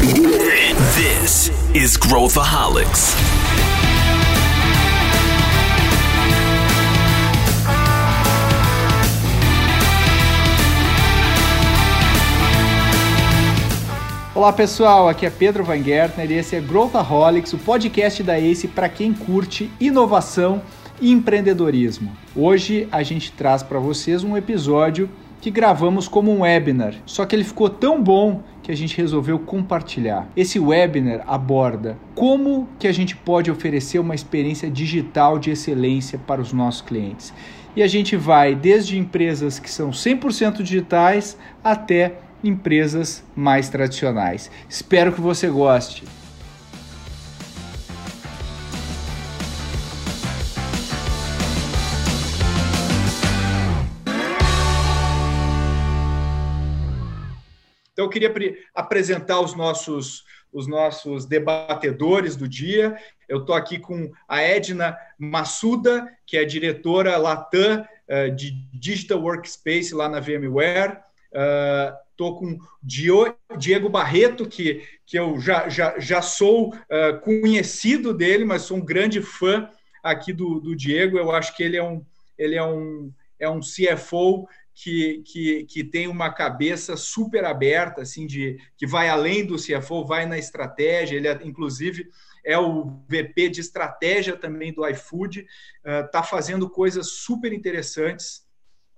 This is Growthaholics. Olá pessoal, aqui é Pedro Van Gertner e esse é Growthaholics, o podcast da ACE para quem curte inovação e empreendedorismo. Hoje a gente traz para vocês um episódio que gravamos como um webinar, só que ele ficou tão bom que a gente resolveu compartilhar. Esse webinar aborda como que a gente pode oferecer uma experiência digital de excelência para os nossos clientes. E a gente vai desde empresas que são 100% digitais até empresas mais tradicionais. Espero que você goste. Então, eu queria apresentar os nossos, os nossos debatedores do dia. Eu estou aqui com a Edna Massuda, que é diretora Latam eh, de Digital Workspace lá na VMware. Estou uh, com Diego Barreto, que, que eu já, já, já sou uh, conhecido dele, mas sou um grande fã aqui do, do Diego. Eu acho que ele é um, ele é um, é um CFO que, que, que tem uma cabeça super aberta, assim, de que vai além do CFO, vai na estratégia. Ele, é, inclusive, é o VP de estratégia também do iFood, está uh, fazendo coisas super interessantes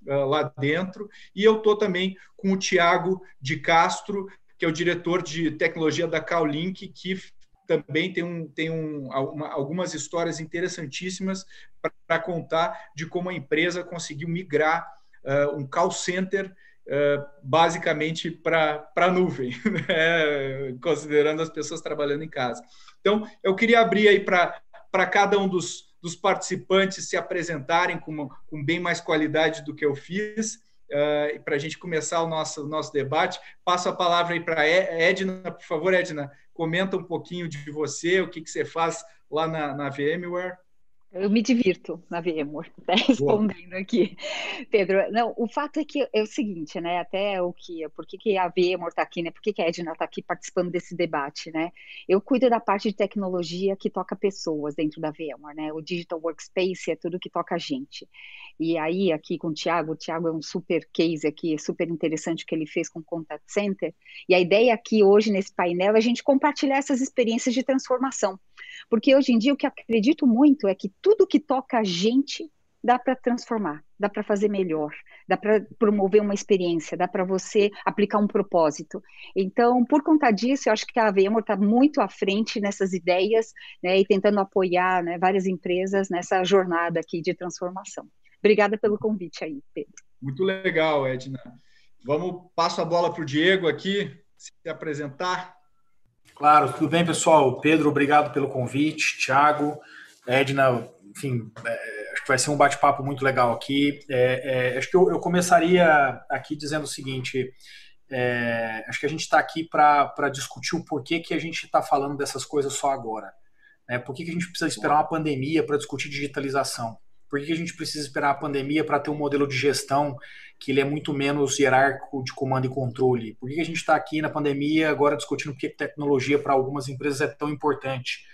uh, lá dentro. E eu estou também com o Tiago de Castro, que é o diretor de tecnologia da Cowlink, que também tem, um, tem um, uma, algumas histórias interessantíssimas para contar de como a empresa conseguiu migrar uh, um call center Uh, basicamente para a nuvem, né? considerando as pessoas trabalhando em casa. Então, eu queria abrir aí para cada um dos, dos participantes se apresentarem com, com bem mais qualidade do que eu fiz. Uh, para a gente começar o nosso, nosso debate, passo a palavra aí para Edna. Por favor, Edna, comenta um pouquinho de você, o que, que você faz lá na, na VMware. Eu me divirto na VMware, tá respondendo aqui. Pedro, não, o fato é que é o seguinte, né? Até o que, por que, que a VMware está aqui, né? Por que, que a Edna está aqui participando desse debate, né? Eu cuido da parte de tecnologia que toca pessoas dentro da VMware, né? O Digital Workspace é tudo que toca a gente. E aí, aqui com o Thiago, o Thiago é um super case aqui, é super interessante o que ele fez com o Contact Center. E a ideia aqui hoje nesse painel é a gente compartilhar essas experiências de transformação. Porque hoje em dia o que acredito muito é que tudo que toca a gente dá para transformar, dá para fazer melhor, dá para promover uma experiência, dá para você aplicar um propósito. Então, por conta disso, eu acho que a VMware está muito à frente nessas ideias né, e tentando apoiar né, várias empresas nessa jornada aqui de transformação. Obrigada pelo convite aí, Pedro. Muito legal, Edna. Vamos, passo a bola para o Diego aqui, se apresentar. Claro, tudo bem, pessoal? Pedro, obrigado pelo convite. Tiago, Edna, enfim, é, acho que vai ser um bate-papo muito legal aqui. É, é, acho que eu, eu, começaria aqui dizendo o seguinte: é, acho que a gente está aqui para discutir o porquê que a gente está falando dessas coisas só agora. Né? Por que, que a gente precisa esperar uma pandemia para discutir digitalização? Por que, a gente precisa esperar a pandemia para ter um modelo de gestão que ele é muito menos hierárquico de comando e controle? Por que, a gente está aqui na pandemia agora discutindo por que tecnologia para algumas empresas é tão importante?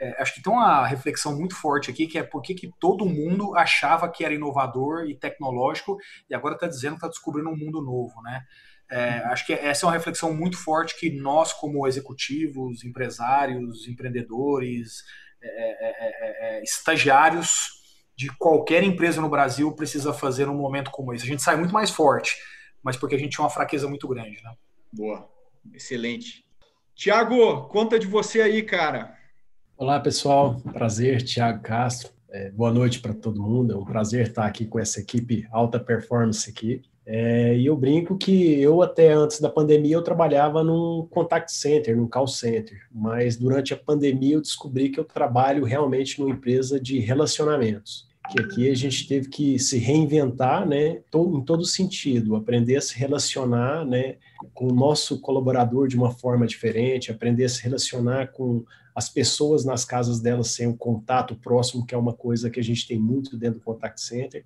É, acho que tem uma reflexão muito forte aqui, que é por que, que todo mundo achava que era inovador e tecnológico e agora está dizendo que está descobrindo um mundo novo, né? É, acho que essa é uma reflexão muito forte que nós, como executivos, empresários, empreendedores, é, é, é, é estagiários, de qualquer empresa no Brasil precisa fazer num momento como esse. A gente sai muito mais forte, mas porque a gente tinha uma fraqueza muito grande, né? Boa, excelente. Tiago, conta de você aí, cara. Olá, pessoal. Prazer, Tiago Castro. É, boa noite para todo mundo. É um prazer estar aqui com essa equipe alta performance aqui. É, e eu brinco que eu até antes da pandemia eu trabalhava num contact center, num call center, mas durante a pandemia eu descobri que eu trabalho realmente numa empresa de relacionamentos que aqui a gente teve que se reinventar, né, em todo sentido, aprender a se relacionar, né, com o nosso colaborador de uma forma diferente, aprender a se relacionar com as pessoas nas casas delas sem um contato próximo, que é uma coisa que a gente tem muito dentro do contact center.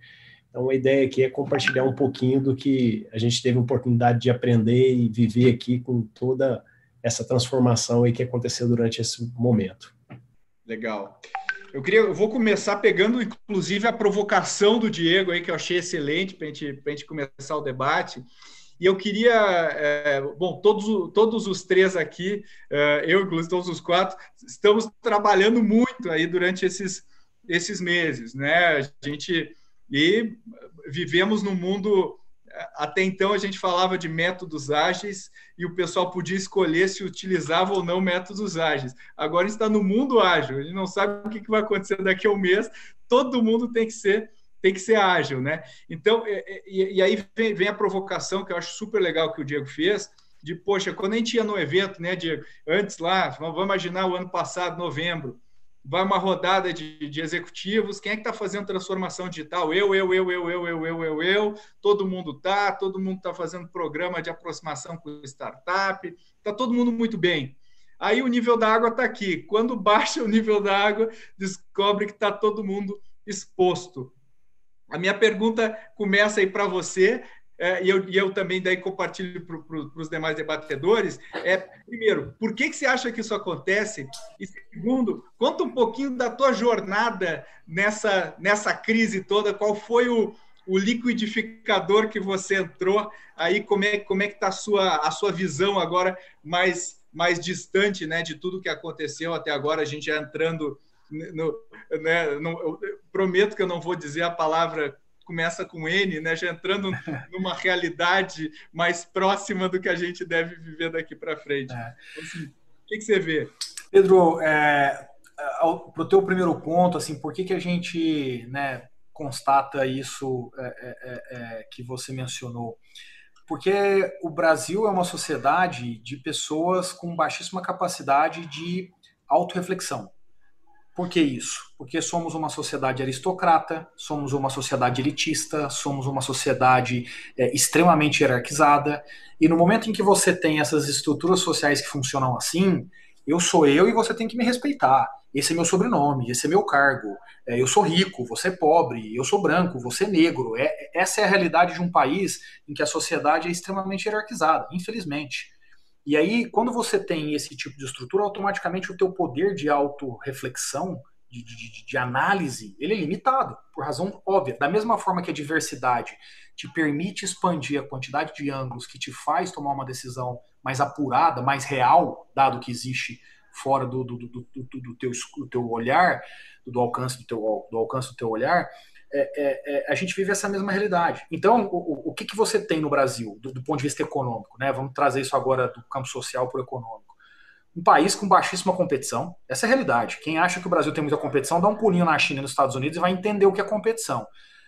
Então, a ideia aqui é compartilhar um pouquinho do que a gente teve a oportunidade de aprender e viver aqui com toda essa transformação aí que aconteceu durante esse momento. Legal. Eu queria, eu vou começar pegando, inclusive, a provocação do Diego aí, que eu achei excelente para gente, a gente começar o debate. E eu queria, é, bom, todos, todos os três aqui, é, eu, inclusive, todos os quatro, estamos trabalhando muito aí durante esses, esses meses, né? A gente e vivemos num mundo até então a gente falava de métodos ágeis e o pessoal podia escolher se utilizava ou não métodos ágeis. Agora está no mundo ágil, a gente não sabe o que vai acontecer daqui a um mês, todo mundo tem que ser tem que ser ágil, né? Então, e, e aí vem, vem, a provocação que eu acho super legal que o Diego fez, de, poxa, quando a gente ia no evento, né, Diego, antes lá, vamos imaginar o ano passado, novembro, vai uma rodada de, de executivos, quem é que está fazendo transformação digital? Eu, eu, eu, eu, eu, eu, eu, eu, eu, todo mundo tá, todo mundo está fazendo programa de aproximação com startup, está todo mundo muito bem. Aí o nível da água está aqui. Quando baixa o nível da água, descobre que está todo mundo exposto. A minha pergunta começa aí para você, é, e, eu, e eu também daí compartilho para os demais debatedores, é, primeiro, por que, que você acha que isso acontece? E segundo, conta um pouquinho da tua jornada nessa, nessa crise toda, qual foi o, o liquidificador que você entrou, aí como é, como é que está a sua, a sua visão agora mais, mais distante né, de tudo que aconteceu até agora, a gente já entrando no, né, no, prometo que eu não vou dizer a palavra começa com N, né, já entrando numa realidade mais próxima do que a gente deve viver daqui para frente. É. Então, assim, o que, que, você vê? Pedro, é, para o teu primeiro ponto, assim, por que, que a gente né, constata isso é, é, é, é, que você mencionou? Porque o Brasil é uma sociedade de pessoas com baixíssima capacidade de autorreflexão. Por que isso? Porque somos uma sociedade aristocrata, somos uma sociedade elitista, somos uma sociedade é, extremamente hierarquizada, e no momento em que você tem essas estruturas sociais que funcionam assim, eu sou eu e você tem que me respeitar. Esse é meu sobrenome, esse é meu cargo. É, eu sou rico, você é pobre, eu sou branco, você é negro. É, essa é a realidade de um país em que a sociedade é extremamente hierarquizada, infelizmente. E aí, quando você tem esse tipo de estrutura, automaticamente o teu poder de autorreflexão, de, de, de análise, ele é limitado, por razão óbvia. Da mesma forma que a diversidade te permite expandir a quantidade de ângulos que te faz tomar uma decisão mais apurada, mais real, dado que existe fora do, do, do, do, do teu, do teu olhar, do alcance do teu, do alcance do teu olhar, é, é, é, a gente vive essa mesma realidade. Então, o, o que, que você tem no Brasil, do, do, ponto de vista econômico? Né? Vamos trazer isso agora do campo social para o econômico. Um país com baixíssima competição, essa é a realidade. Quem acha que o Brasil tem muita competição, dá um pulinho na China e nos Estados Unidos e vai entender o que é competição.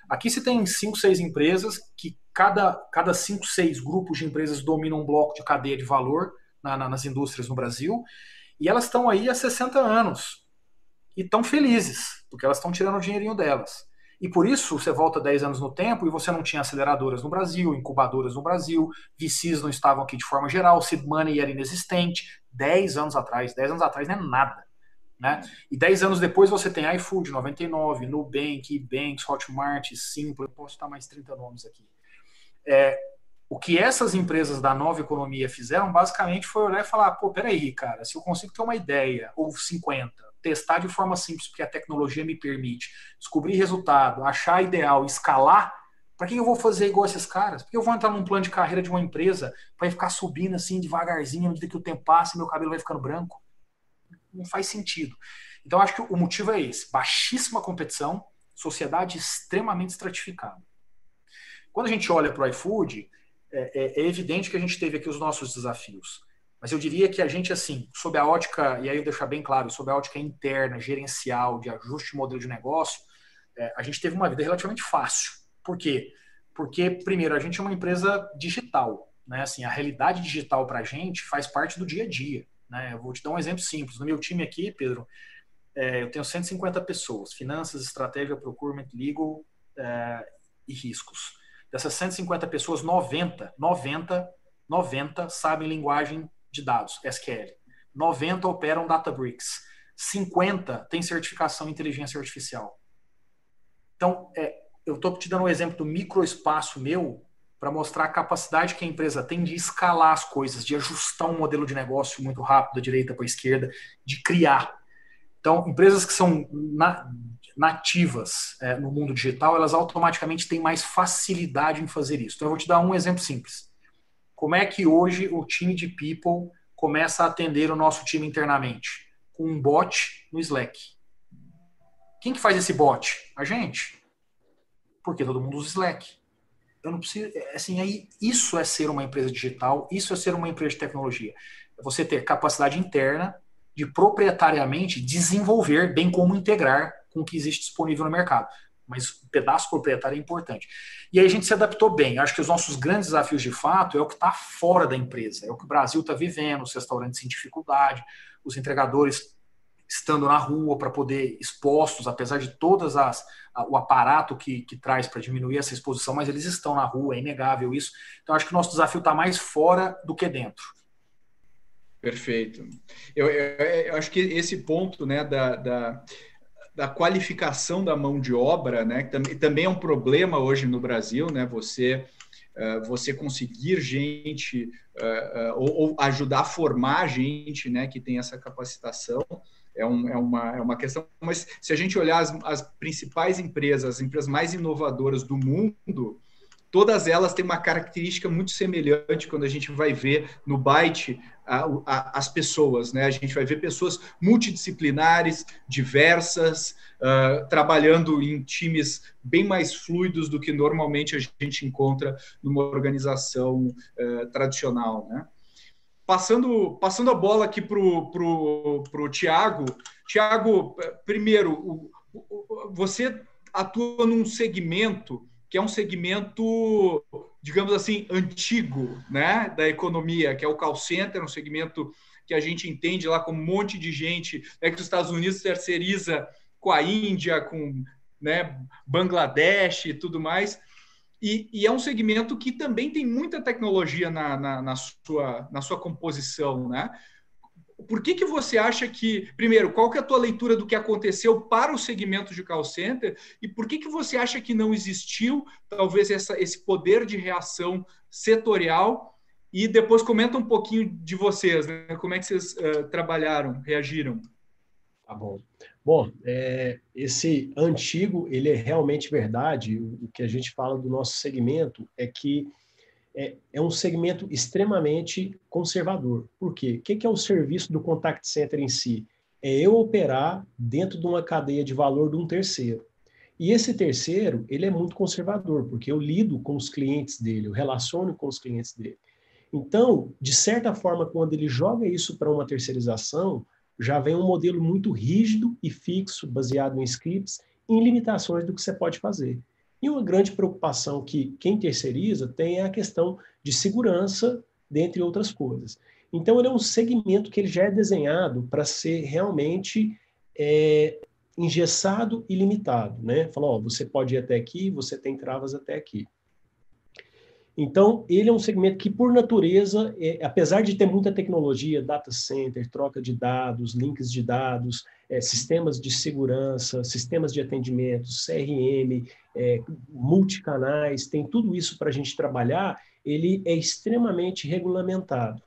Aqui se tem cinco, seis empresas, que cada, cada cinco, seis grupos de empresas dominam um bloco de cadeia de valor na, na, nas indústrias no Brasil, e elas estão aí há 60 anos. E estão felizes, porque elas estão tirando o dinheirinho delas. E por isso você volta 10 anos no tempo e você não tinha aceleradoras no Brasil, incubadoras no Brasil, VCs não estavam aqui de forma geral, seed money era inexistente 10 anos atrás. 10 anos atrás não é nada. Né? E 10 anos depois você tem iFood 99, Nubank, Banks, Hotmart, Simple, posso estar mais 30 nomes aqui. É, o que essas empresas da nova economia fizeram basicamente foi olhar e falar: pô, peraí, cara, se eu consigo ter uma ideia, ou 50, testar de forma simples, porque a tecnologia me permite, descobrir resultado, achar ideal, escalar, para que eu vou fazer igual esses caras? Porque eu vou entrar num plano de carreira de uma empresa para ficar subindo assim devagarzinho, à medida que o tempo passa e meu cabelo vai ficando branco? Não faz sentido. Então, acho que o motivo é esse: baixíssima competição, sociedade extremamente estratificada. Quando a gente olha para o iFood, é, é, é evidente que a gente teve aqui os nossos desafios. Mas eu diria que a gente, assim, sob a ótica, e aí eu deixar bem claro, sob a ótica interna, gerencial, de ajuste de modelo de negócio, é, a gente teve uma vida relativamente fácil. Por quê? Porque, primeiro, a gente é uma empresa digital. Né? Assim, a realidade digital para a gente faz parte do dia a dia. Né? Eu vou te dar um exemplo simples. No meu time aqui, Pedro, é, eu tenho 150 pessoas: finanças, estratégia, procurement, legal é, e riscos. Dessas 150 pessoas, 90, 90, 90 sabem linguagem de dados, SQL. 90 operam Databricks. 50 tem certificação em inteligência artificial. Então, é, eu estou te dando um exemplo do microespaço meu para mostrar a capacidade que a empresa tem de escalar as coisas, de ajustar um modelo de negócio muito rápido, da direita para a esquerda, de criar. Então, empresas que são na, nativas é, no mundo digital, elas automaticamente têm mais facilidade em fazer isso. Então, eu vou te dar um exemplo simples. Como é que hoje o time de people começa a atender o nosso time internamente? Com um bot no Slack. Quem que faz esse bot? A gente. Porque todo mundo usa Slack. Eu não preciso. É, assim, aí, isso é ser uma empresa digital, isso é ser uma empresa de tecnologia. É você ter capacidade interna de proprietariamente desenvolver, bem como integrar com o que existe disponível no mercado. Mas o pedaço proprietário é importante. E aí a gente se adaptou bem. Acho que os nossos grandes desafios de fato é o que está fora da empresa, é o que o Brasil está vivendo, os restaurantes em dificuldade, os entregadores estando na rua para poder expostos, apesar de todas as o aparato que, que traz para diminuir essa exposição, mas eles estão na rua, é inegável isso. Então acho que o nosso desafio está mais fora do que dentro. Perfeito. Eu, eu, eu, acho que esse ponto né, da, da, da, qualificação da mão de obra, né, que também, é um problema hoje no Brasil, né, você, uh, você conseguir gente uh, ou, ou, ajudar a formar gente né, que tem essa capacitação. É, um, é, uma, é uma questão, mas se a gente olhar as, as principais empresas, as empresas mais inovadoras do mundo, todas elas têm uma característica muito semelhante quando a gente vai ver no Byte a, a, as pessoas, né? A gente vai ver pessoas multidisciplinares, diversas, uh, trabalhando em times bem mais fluidos do que normalmente a gente encontra numa organização uh, tradicional, né? Passando, passando a bola aqui para o Tiago. Tiago, primeiro, o, o, você atua num segmento que é um segmento, digamos assim, antigo né, da economia, que é o call center, um segmento que a gente entende lá como um monte de gente, é que os Estados Unidos terceiriza com a Índia, com né, Bangladesh e tudo mais. E, e, é um segmento que também tem muita tecnologia na, na, na, sua, na sua composição, né? Por que, que você acha que, primeiro, qual que é a tua leitura do que aconteceu para o segmento de call center e por que, que você acha que não existiu, talvez, essa, esse poder de reação setorial? E depois comenta um pouquinho de vocês, né? como é que vocês uh, trabalharam, reagiram? Tá bom. Bom, é, esse antigo, ele é realmente verdade. O que a gente fala do nosso segmento é que é, é um segmento extremamente conservador. Por quê? O que é o serviço do contact center em si? É eu operar dentro de uma cadeia de valor de um terceiro. E esse terceiro, ele é muito conservador, porque eu lido com os clientes dele, eu relaciono com os clientes dele. Então, de certa forma, quando ele joga isso para uma terceirização, já vem um modelo muito rígido e fixo, baseado em scripts, em limitações do que você pode fazer. E uma grande preocupação que quem terceiriza tem é a questão de segurança, dentre outras coisas. Então, ele é um segmento que ele já é desenhado para ser realmente é, engessado e limitado. Né? Falou, você pode ir até aqui, você tem travas até aqui. Então, ele é um segmento que, por natureza, é, apesar de ter muita tecnologia, data center, troca de dados, links de dados, é, sistemas de segurança, sistemas de atendimento, CRM, é, multicanais, tem tudo isso para a gente trabalhar, ele é extremamente regulamentado.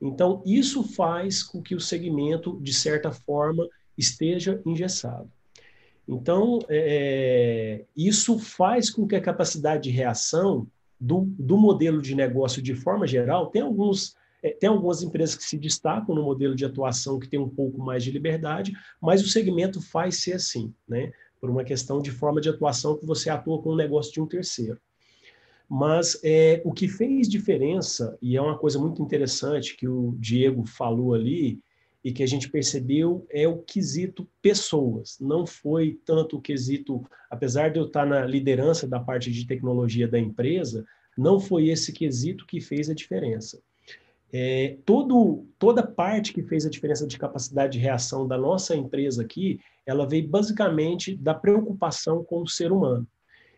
Então, isso faz com que o segmento, de certa forma, esteja engessado. Então, é, isso faz com que a capacidade de reação do, do modelo de negócio de forma geral, tem alguns tem algumas empresas que se destacam no modelo de atuação que tem um pouco mais de liberdade, mas o segmento faz ser assim, né? Por uma questão de forma de atuação que você atua com o negócio de um terceiro. Mas é, o que fez diferença, e é uma coisa muito interessante que o Diego falou ali, e que a gente percebeu é o quesito pessoas. Não foi tanto o quesito, apesar de eu estar na liderança da parte de tecnologia da empresa, não foi esse quesito que fez a diferença. É, todo, toda parte que fez a diferença de capacidade de reação da nossa empresa aqui, ela veio basicamente da preocupação com o ser humano.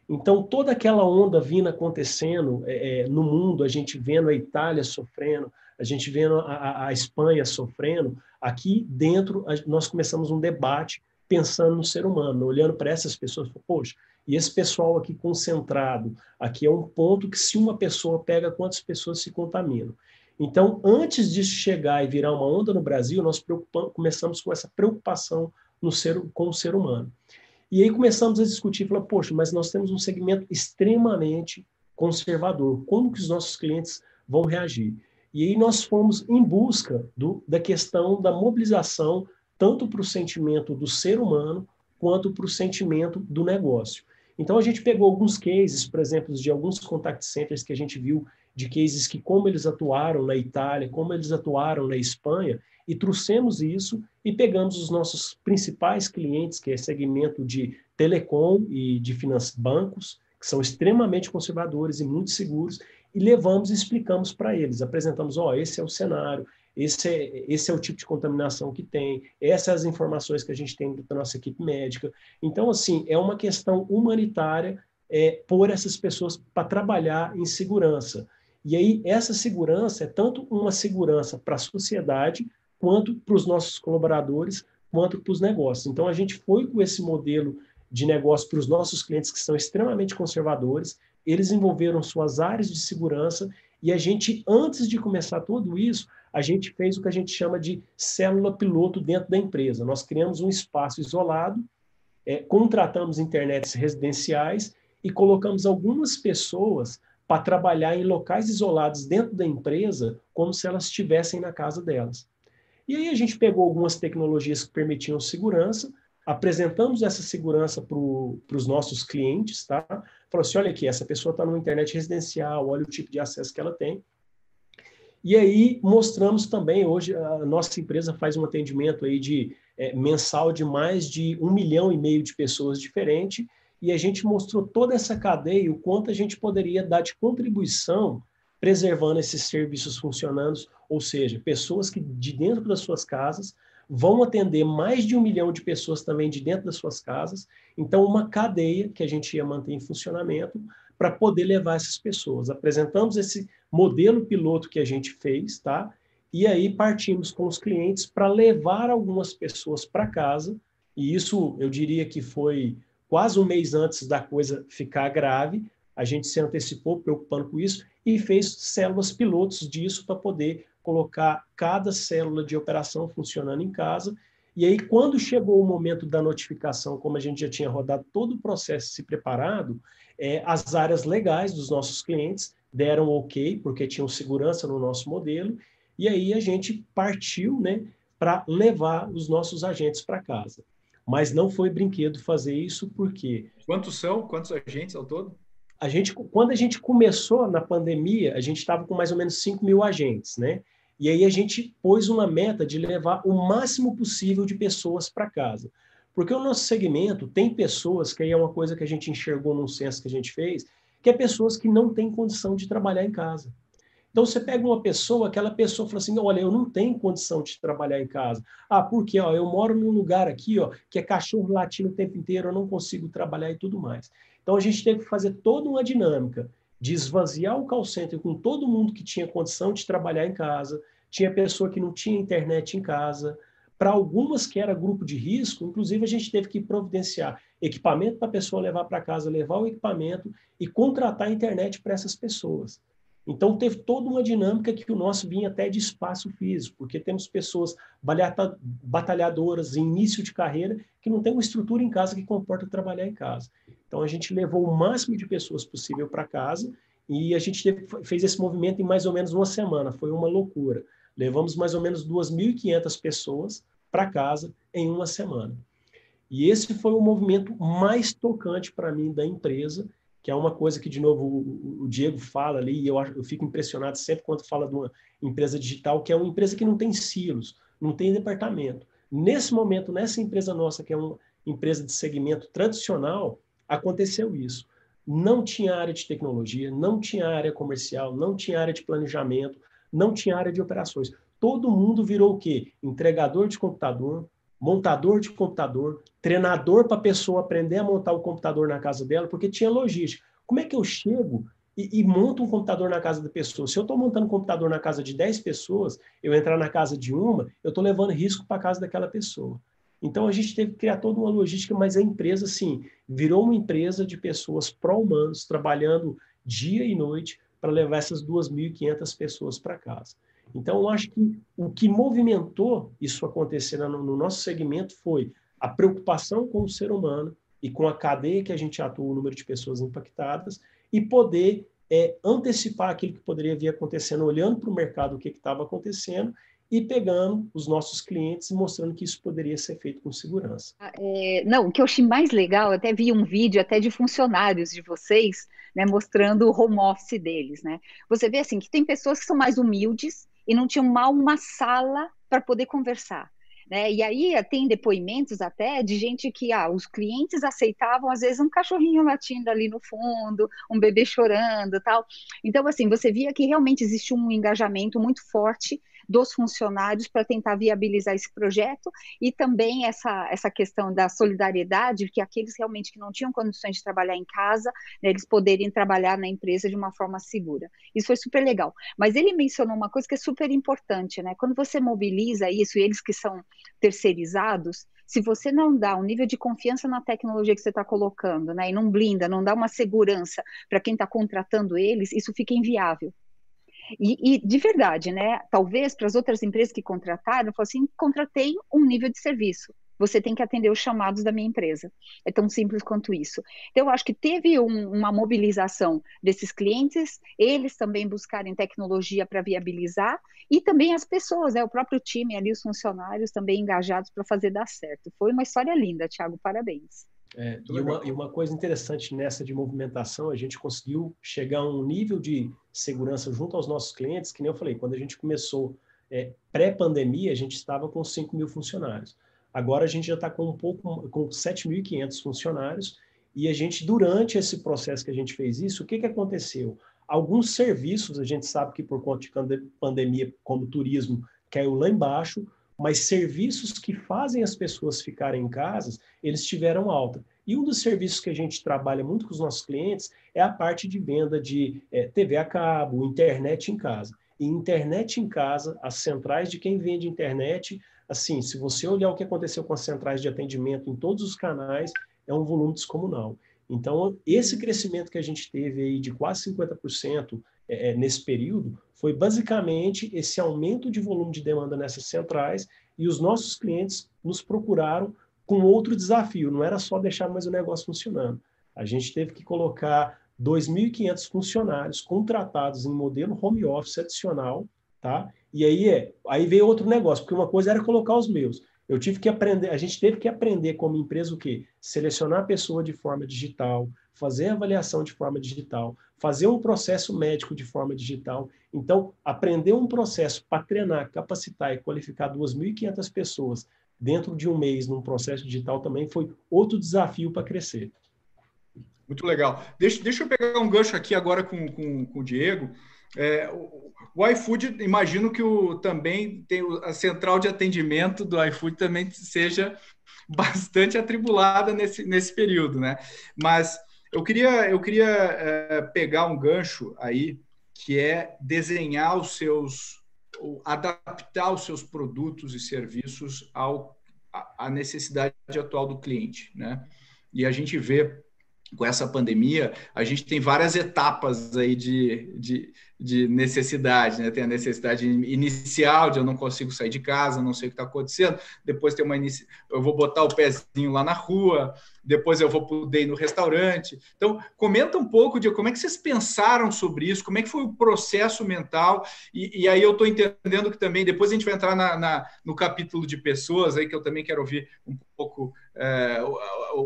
Então, toda aquela onda vindo acontecendo é, é, no mundo, a gente vendo a Itália sofrendo, a gente vendo a, a Espanha sofrendo, aqui dentro nós começamos um debate pensando no ser humano, olhando para essas pessoas, poxa, E esse pessoal aqui concentrado, aqui é um ponto que se uma pessoa pega, quantas pessoas se contaminam. Então, antes disso chegar e virar uma onda no Brasil, nós começamos com essa preocupação no ser, com o ser humano. E aí começamos a discutir, falar, poxa, mas nós temos um segmento extremamente conservador. Como que os nossos clientes vão reagir? E aí nós fomos em busca do, da questão da mobilização tanto para o sentimento do ser humano quanto para o sentimento do negócio. Então a gente pegou alguns cases, por exemplo, de alguns contact centers que a gente viu de cases que como eles atuaram na Itália, como eles atuaram na Espanha, e trouxemos isso e pegamos os nossos principais clientes, que é segmento de telecom e de bancos, que são extremamente conservadores e muito seguros, e levamos e explicamos para eles, apresentamos, ó, oh, esse é o cenário, esse é, esse é o tipo de contaminação que tem, essas são as informações que a gente tem da nossa equipe médica. Então, assim, é uma questão humanitária é, por essas pessoas para trabalhar em segurança. E aí, essa segurança é tanto uma segurança para a sociedade, quanto para os nossos colaboradores, quanto para os negócios. Então, a gente foi com esse modelo de negócio para os nossos clientes que são extremamente conservadores, eles envolveram suas áreas de segurança e a gente, antes de começar tudo isso, a gente fez o que a gente chama de célula piloto dentro da empresa. Nós criamos um espaço isolado, é, contratamos internets residenciais e colocamos algumas pessoas para trabalhar em locais isolados dentro da empresa, como se elas estivessem na casa delas. E aí a gente pegou algumas tecnologias que permitiam segurança, apresentamos essa segurança para os nossos clientes, tá? Falou assim, olha aqui, essa pessoa está no internet residencial, olha o tipo de acesso que ela tem. E aí mostramos também, hoje a nossa empresa faz um atendimento aí de é, mensal de mais de um milhão e meio de pessoas diferentes, e a gente mostrou toda essa cadeia, o quanto a gente poderia dar de contribuição preservando esses serviços funcionando, ou seja, pessoas que de dentro das suas casas vão atender mais de um milhão de pessoas também de dentro das suas casas. Então, uma cadeia que a gente ia manter em funcionamento para poder levar essas pessoas. Apresentamos esse modelo piloto que a gente fez, tá? E aí partimos com os clientes para levar algumas pessoas para casa. E isso eu diria que foi quase um mês antes da coisa ficar grave. A gente se antecipou preocupando com isso e fez células pilotos disso para poder colocar cada célula de operação funcionando em casa. E aí, quando chegou o momento da notificação, como a gente já tinha rodado todo o processo se preparado, é, as áreas legais dos nossos clientes deram ok, porque tinham segurança no nosso modelo, e aí a gente partiu né, para levar os nossos agentes para casa. Mas não foi brinquedo fazer isso, porque. Quantos são? Quantos agentes ao todo? A gente, quando a gente começou na pandemia, a gente estava com mais ou menos 5 mil agentes, né? E aí a gente pôs uma meta de levar o máximo possível de pessoas para casa. Porque o nosso segmento tem pessoas, que aí é uma coisa que a gente enxergou num censo que a gente fez, que é pessoas que não têm condição de trabalhar em casa. Então você pega uma pessoa, aquela pessoa fala assim: olha, eu não tenho condição de trabalhar em casa. Ah, porque ó, eu moro num lugar aqui ó, que é cachorro latindo o tempo inteiro, eu não consigo trabalhar e tudo mais. Então a gente teve que fazer toda uma dinâmica de esvaziar o call center com todo mundo que tinha condição de trabalhar em casa, tinha pessoa que não tinha internet em casa. Para algumas que era grupo de risco, inclusive a gente teve que providenciar equipamento para a pessoa levar para casa, levar o equipamento e contratar a internet para essas pessoas. Então, teve toda uma dinâmica que o nosso vinha até de espaço físico, porque temos pessoas batalhadoras início de carreira que não têm uma estrutura em casa que comporta trabalhar em casa. Então, a gente levou o máximo de pessoas possível para casa e a gente fez esse movimento em mais ou menos uma semana. Foi uma loucura. Levamos mais ou menos 2.500 pessoas para casa em uma semana. E esse foi o movimento mais tocante para mim da empresa que é uma coisa que, de novo, o, o Diego fala ali, e eu, eu fico impressionado sempre quando fala de uma empresa digital, que é uma empresa que não tem silos, não tem departamento. Nesse momento, nessa empresa nossa, que é uma empresa de segmento tradicional, aconteceu isso. Não tinha área de tecnologia, não tinha área comercial, não tinha área de planejamento, não tinha área de operações. Todo mundo virou o quê? Entregador de computador, montador de computador, treinador para a pessoa aprender a montar o computador na casa dela, porque tinha logística. Como é que eu chego e, e monto um computador na casa da pessoa? Se eu estou montando um computador na casa de 10 pessoas, eu entrar na casa de uma, eu estou levando risco para a casa daquela pessoa. Então a gente teve que criar toda uma logística, mas a empresa, sim, virou uma empresa de pessoas pró-humanos, trabalhando dia e noite para levar essas 2.500 pessoas para casa. Então, eu acho que o que movimentou isso acontecer no, no nosso segmento foi a preocupação com o ser humano e com a cadeia que a gente atua, o número de pessoas impactadas, e poder é, antecipar aquilo que poderia vir acontecendo, olhando para o mercado o que estava acontecendo e pegando os nossos clientes e mostrando que isso poderia ser feito com segurança. Ah, é, não, o que eu achei mais legal, até vi um vídeo até de funcionários de vocês, né, mostrando o home office deles, né? Você vê assim que tem pessoas que são mais humildes e não tinham mal uma sala para poder conversar. Né? E aí tem depoimentos até de gente que ah, os clientes aceitavam, às vezes, um cachorrinho latindo ali no fundo, um bebê chorando tal. Então, assim, você via que realmente existe um engajamento muito forte dos funcionários para tentar viabilizar esse projeto e também essa, essa questão da solidariedade, que aqueles realmente que não tinham condições de trabalhar em casa, né, eles poderem trabalhar na empresa de uma forma segura. Isso foi super legal. Mas ele mencionou uma coisa que é super importante, né? Quando você mobiliza isso, e eles que são terceirizados, se você não dá um nível de confiança na tecnologia que você está colocando, né, e não blinda, não dá uma segurança para quem está contratando eles, isso fica inviável. E, e, de verdade, né? Talvez para as outras empresas que contrataram, falou assim: contratei um nível de serviço. Você tem que atender os chamados da minha empresa. É tão simples quanto isso. Então, eu acho que teve um, uma mobilização desses clientes, eles também buscarem tecnologia para viabilizar, e também as pessoas, né, o próprio time ali, os funcionários também engajados para fazer dar certo. Foi uma história linda, Thiago, parabéns. É, e, uma, e, uma, coisa interessante nessa de movimentação, a gente conseguiu chegar a um nível de segurança junto aos nossos clientes, que nem eu falei, quando a gente começou é, pré-pandemia, a gente estava com 5 mil funcionários. Agora a gente já está com um pouco, com 7.500 funcionários, e a gente, durante esse processo que a gente fez isso, o que, que aconteceu? Alguns serviços, a gente sabe que por conta de pandemia, como turismo, caiu lá embaixo, mas serviços que fazem as pessoas ficarem em casa, eles tiveram alta. E um dos serviços que a gente trabalha muito com os nossos clientes é a parte de venda de é, TV a cabo, internet em casa. E internet em casa, as centrais de quem vende internet, assim, se você olhar o que aconteceu com as centrais de atendimento em todos os canais, é um volume descomunal. Então, esse crescimento que a gente teve aí de quase 50% é, é, nesse período foi basicamente esse aumento de volume de demanda nessas centrais e os nossos clientes nos procuraram com outro desafio, não era só deixar mais o negócio funcionando. A gente teve que colocar 2.500 funcionários contratados em modelo home office adicional, tá? E aí é, aí veio outro negócio, porque uma coisa era colocar os meus. Eu tive que aprender, a gente teve que aprender como empresa o quê? Selecionar a pessoa de forma digital, fazer avaliação de forma digital, fazer um processo médico de forma digital. Então, aprender um processo para treinar, capacitar e qualificar 2.500 pessoas dentro de um mês num processo digital também foi outro desafio para crescer. Muito legal. Deixa, deixa eu pegar um gancho aqui agora com, com, com o Diego. É, o, o iFood, imagino que o, também tem a central de atendimento do iFood também seja bastante atribulada nesse, nesse período, né? Mas eu queria, eu queria é, pegar um gancho aí, que é desenhar os seus, adaptar os seus produtos e serviços ao, à necessidade atual do cliente, né? E a gente vê com essa pandemia, a gente tem várias etapas aí de, de, de necessidade, né? Tem a necessidade inicial de eu não consigo sair de casa, não sei o que está acontecendo. Depois tem uma inici... eu vou botar o pezinho lá na rua, depois eu vou poder ir no restaurante. Então, comenta um pouco de como é que vocês pensaram sobre isso, como é que foi o processo mental, e, e aí eu estou entendendo que também, depois a gente vai entrar na, na, no capítulo de pessoas, aí que eu também quero ouvir um pouco é,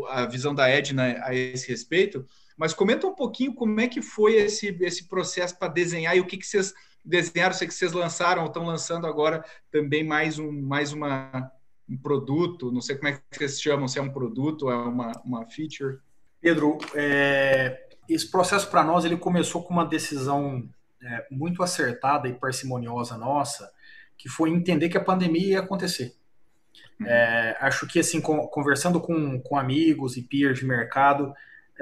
a, a visão da Edna a esse respeito, mas comenta um pouquinho como é que foi esse, esse processo para desenhar e o que, que vocês desenharam, sei que vocês lançaram ou estão lançando agora também mais, um, mais uma, um produto, não sei como é que vocês chamam, se é um produto ou é uma, uma feature. Pedro, é, esse processo para nós ele começou com uma decisão é, muito acertada e parcimoniosa nossa, que foi entender que a pandemia ia acontecer. Uhum. É, acho que assim, conversando com, com amigos e peers de mercado,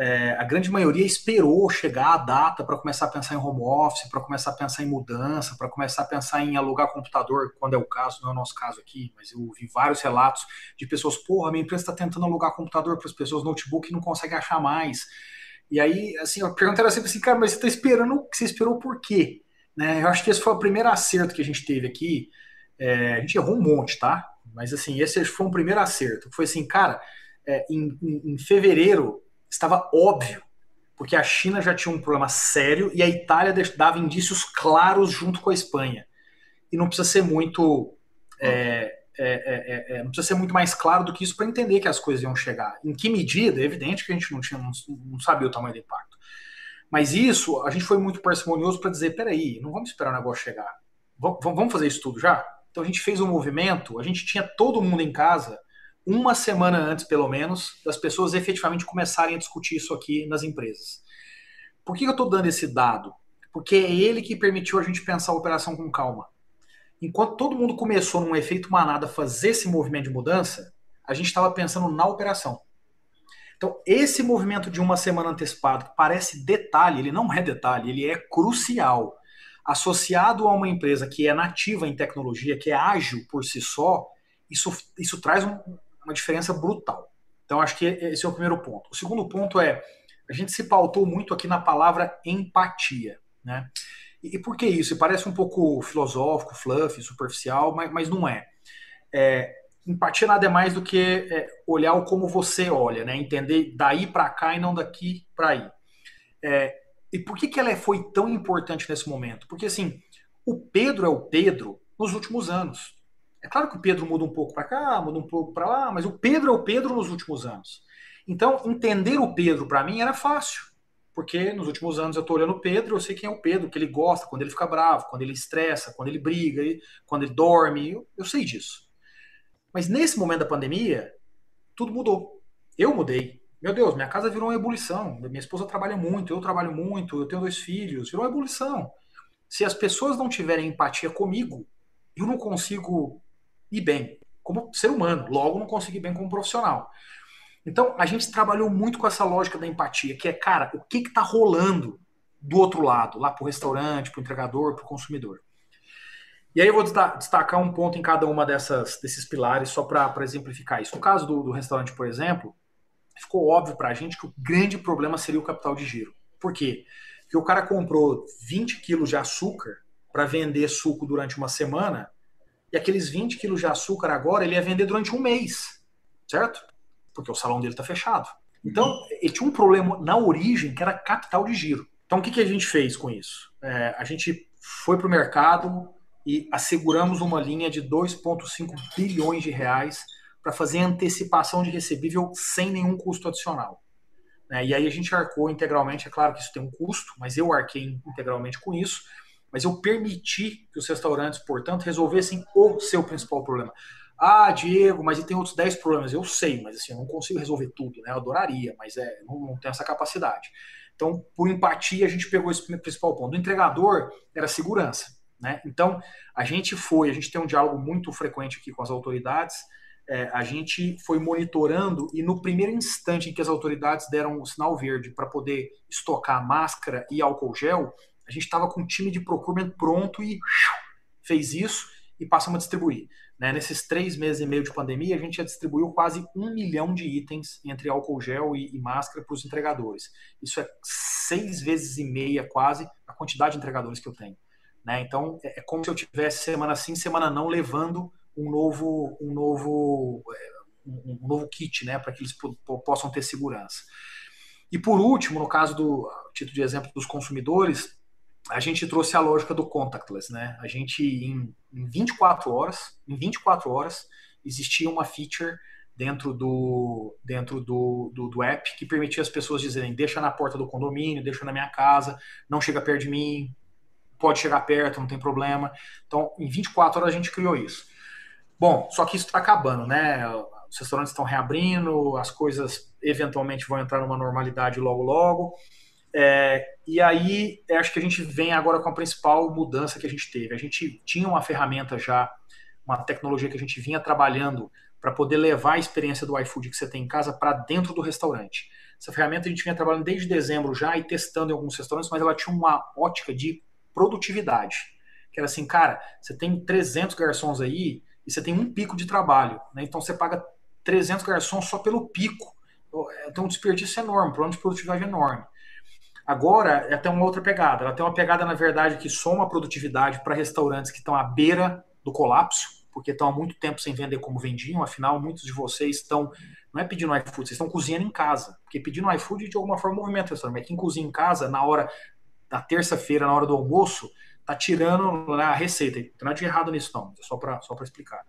é, a grande maioria esperou chegar a data para começar a pensar em home office, para começar a pensar em mudança, para começar a pensar em alugar computador, quando é o caso, não é o nosso caso aqui, mas eu vi vários relatos de pessoas, porra, minha empresa está tentando alugar computador para as pessoas, notebook, e não consegue achar mais. E aí, assim, a pergunta era sempre assim, cara, mas você está esperando, você esperou por quê? Né? Eu acho que esse foi o primeiro acerto que a gente teve aqui. É, a gente errou um monte, tá? Mas assim, esse foi um primeiro acerto. Foi assim, cara, é, em, em, em fevereiro estava óbvio, porque a China já tinha um problema sério e a Itália dava indícios claros junto com a Espanha. E não precisa ser muito. É, é, é, é não precisa ser muito mais claro do que isso para entender que as coisas iam chegar. Em que medida? É evidente que a gente não, tinha, não, não sabia o tamanho do impacto. Mas isso, a gente foi muito parcimonioso para dizer: peraí, não vamos esperar o negócio chegar. Vamos, vamos fazer isso tudo já? Então a gente fez um movimento, a gente tinha todo mundo em casa uma semana antes, pelo menos, das pessoas efetivamente começarem a discutir isso aqui nas empresas. Por que eu estou dando esse dado? Porque é ele que permitiu a gente pensar a operação com calma. Enquanto todo mundo começou num efeito manada a fazer esse movimento de mudança, a gente estava pensando na operação. Então, esse movimento de uma semana antecipado, que parece detalhe, ele não é detalhe, ele é crucial. Associado a uma empresa que é nativa em tecnologia, que é ágil por si só, isso, isso traz um, uma diferença brutal. Então, acho que esse é o primeiro ponto. O segundo ponto é, a gente se pautou muito aqui na palavra empatia, né? E, e por que isso? parece um pouco filosófico, fluffy, superficial, mas, mas não é. é. Empatia nada é mais do que é, olhar o como você olha, né? Entender daí para cá e não daqui para aí. É, e por que, que ela foi tão importante nesse momento? Porque assim, o Pedro é o Pedro nos últimos anos. É claro que o Pedro muda um pouco para cá, muda um pouco para lá, mas o Pedro é o Pedro nos últimos anos. Então, entender o Pedro para mim era fácil, porque nos últimos anos eu estou olhando o Pedro, eu sei quem é o Pedro, que ele gosta, quando ele fica bravo, quando ele estressa, quando ele briga, quando ele dorme, eu, eu sei disso. Mas nesse momento da pandemia, tudo mudou. Eu mudei. Meu Deus, minha casa virou uma ebulição. Minha esposa trabalha muito, eu trabalho muito, eu tenho dois filhos, virou uma ebulição. Se as pessoas não tiverem empatia comigo, eu não consigo ir bem como ser humano, logo não consegui bem como profissional. Então, a gente trabalhou muito com essa lógica da empatia, que é, cara, o que está rolando do outro lado, lá para o restaurante, para o entregador, para o consumidor. E aí eu vou destacar um ponto em cada uma dessas, desses pilares, só para exemplificar isso. No caso do, do restaurante, por exemplo, ficou óbvio para a gente que o grande problema seria o capital de giro. Por quê? Porque o cara comprou 20 quilos de açúcar para vender suco durante uma semana e aqueles 20 quilos de açúcar agora ele ia vender durante um mês, certo? Porque o salão dele está fechado. Então, ele tinha um problema na origem que era capital de giro. Então, o que, que a gente fez com isso? É, a gente foi para o mercado e asseguramos uma linha de 2,5 bilhões de reais para fazer antecipação de recebível sem nenhum custo adicional. É, e aí a gente arcou integralmente, é claro que isso tem um custo, mas eu arquei integralmente com isso mas eu permiti que os restaurantes, portanto, resolvessem o seu principal problema. Ah, Diego, mas e tem outros 10 problemas. Eu sei, mas assim, eu não consigo resolver tudo, né? Eu adoraria, mas é, não, não tenho essa capacidade. Então, por empatia, a gente pegou esse principal ponto. O entregador era segurança. Né? Então, a gente foi, a gente tem um diálogo muito frequente aqui com as autoridades, é, a gente foi monitorando e no primeiro instante em que as autoridades deram o sinal verde para poder estocar máscara e álcool gel, a gente estava com um time de procurement pronto e fez isso e passamos a distribuir. Né? Nesses três meses e meio de pandemia, a gente já distribuiu quase um milhão de itens entre álcool gel e, e máscara para os entregadores. Isso é seis vezes e meia quase a quantidade de entregadores que eu tenho. Né? Então, é, é como se eu tivesse semana sim, semana não, levando um novo, um novo, é, um novo kit né? para que eles possam ter segurança. E por último, no caso do título de exemplo dos consumidores, a gente trouxe a lógica do contactless, né? A gente em, em 24 horas, em 24 horas existia uma feature dentro do dentro do, do, do, app que permitia as pessoas dizerem deixa na porta do condomínio, deixa na minha casa, não chega perto de mim, pode chegar perto, não tem problema. Então, em 24 horas a gente criou isso. Bom, só que isso está acabando, né? Os restaurantes estão reabrindo, as coisas eventualmente vão entrar numa normalidade logo logo. É, e aí, acho que a gente vem agora com a principal mudança que a gente teve. A gente tinha uma ferramenta já uma tecnologia que a gente vinha trabalhando para poder levar a experiência do iFood que você tem em casa para dentro do restaurante. Essa ferramenta a gente vinha trabalhando desde dezembro já e testando em alguns restaurantes, mas ela tinha uma ótica de produtividade. Que era assim, cara, você tem 300 garçons aí e você tem um pico de trabalho, né? Então você paga 300 garçons só pelo pico. Então um desperdício enorme, um problema de produtividade enorme. Agora, é até uma outra pegada. Ela tem uma pegada, na verdade, que soma produtividade para restaurantes que estão à beira do colapso, porque estão há muito tempo sem vender como vendiam. Afinal, muitos de vocês estão, não é pedindo iFood, vocês estão cozinhando em casa. Porque pedindo iFood, de alguma forma, movimenta o restaurante. Mas quem cozinha em casa, na hora da terça-feira, na hora do almoço, tá tirando a receita. Não tem nada de errado nisso, não. É só para só explicar.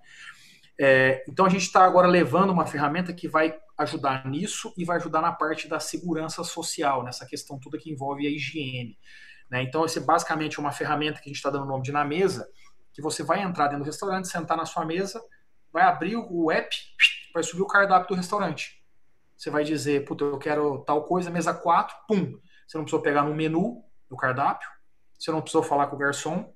É, então a gente está agora levando uma ferramenta que vai ajudar nisso e vai ajudar na parte da segurança social, nessa questão toda que envolve a higiene. Né? Então, esse basicamente é uma ferramenta que a gente está dando o nome de na mesa, que você vai entrar dentro do restaurante, sentar na sua mesa, vai abrir o app, vai subir o cardápio do restaurante. Você vai dizer, puta, eu quero tal coisa, mesa 4, pum. Você não precisou pegar no menu do cardápio, você não precisou falar com o garçom,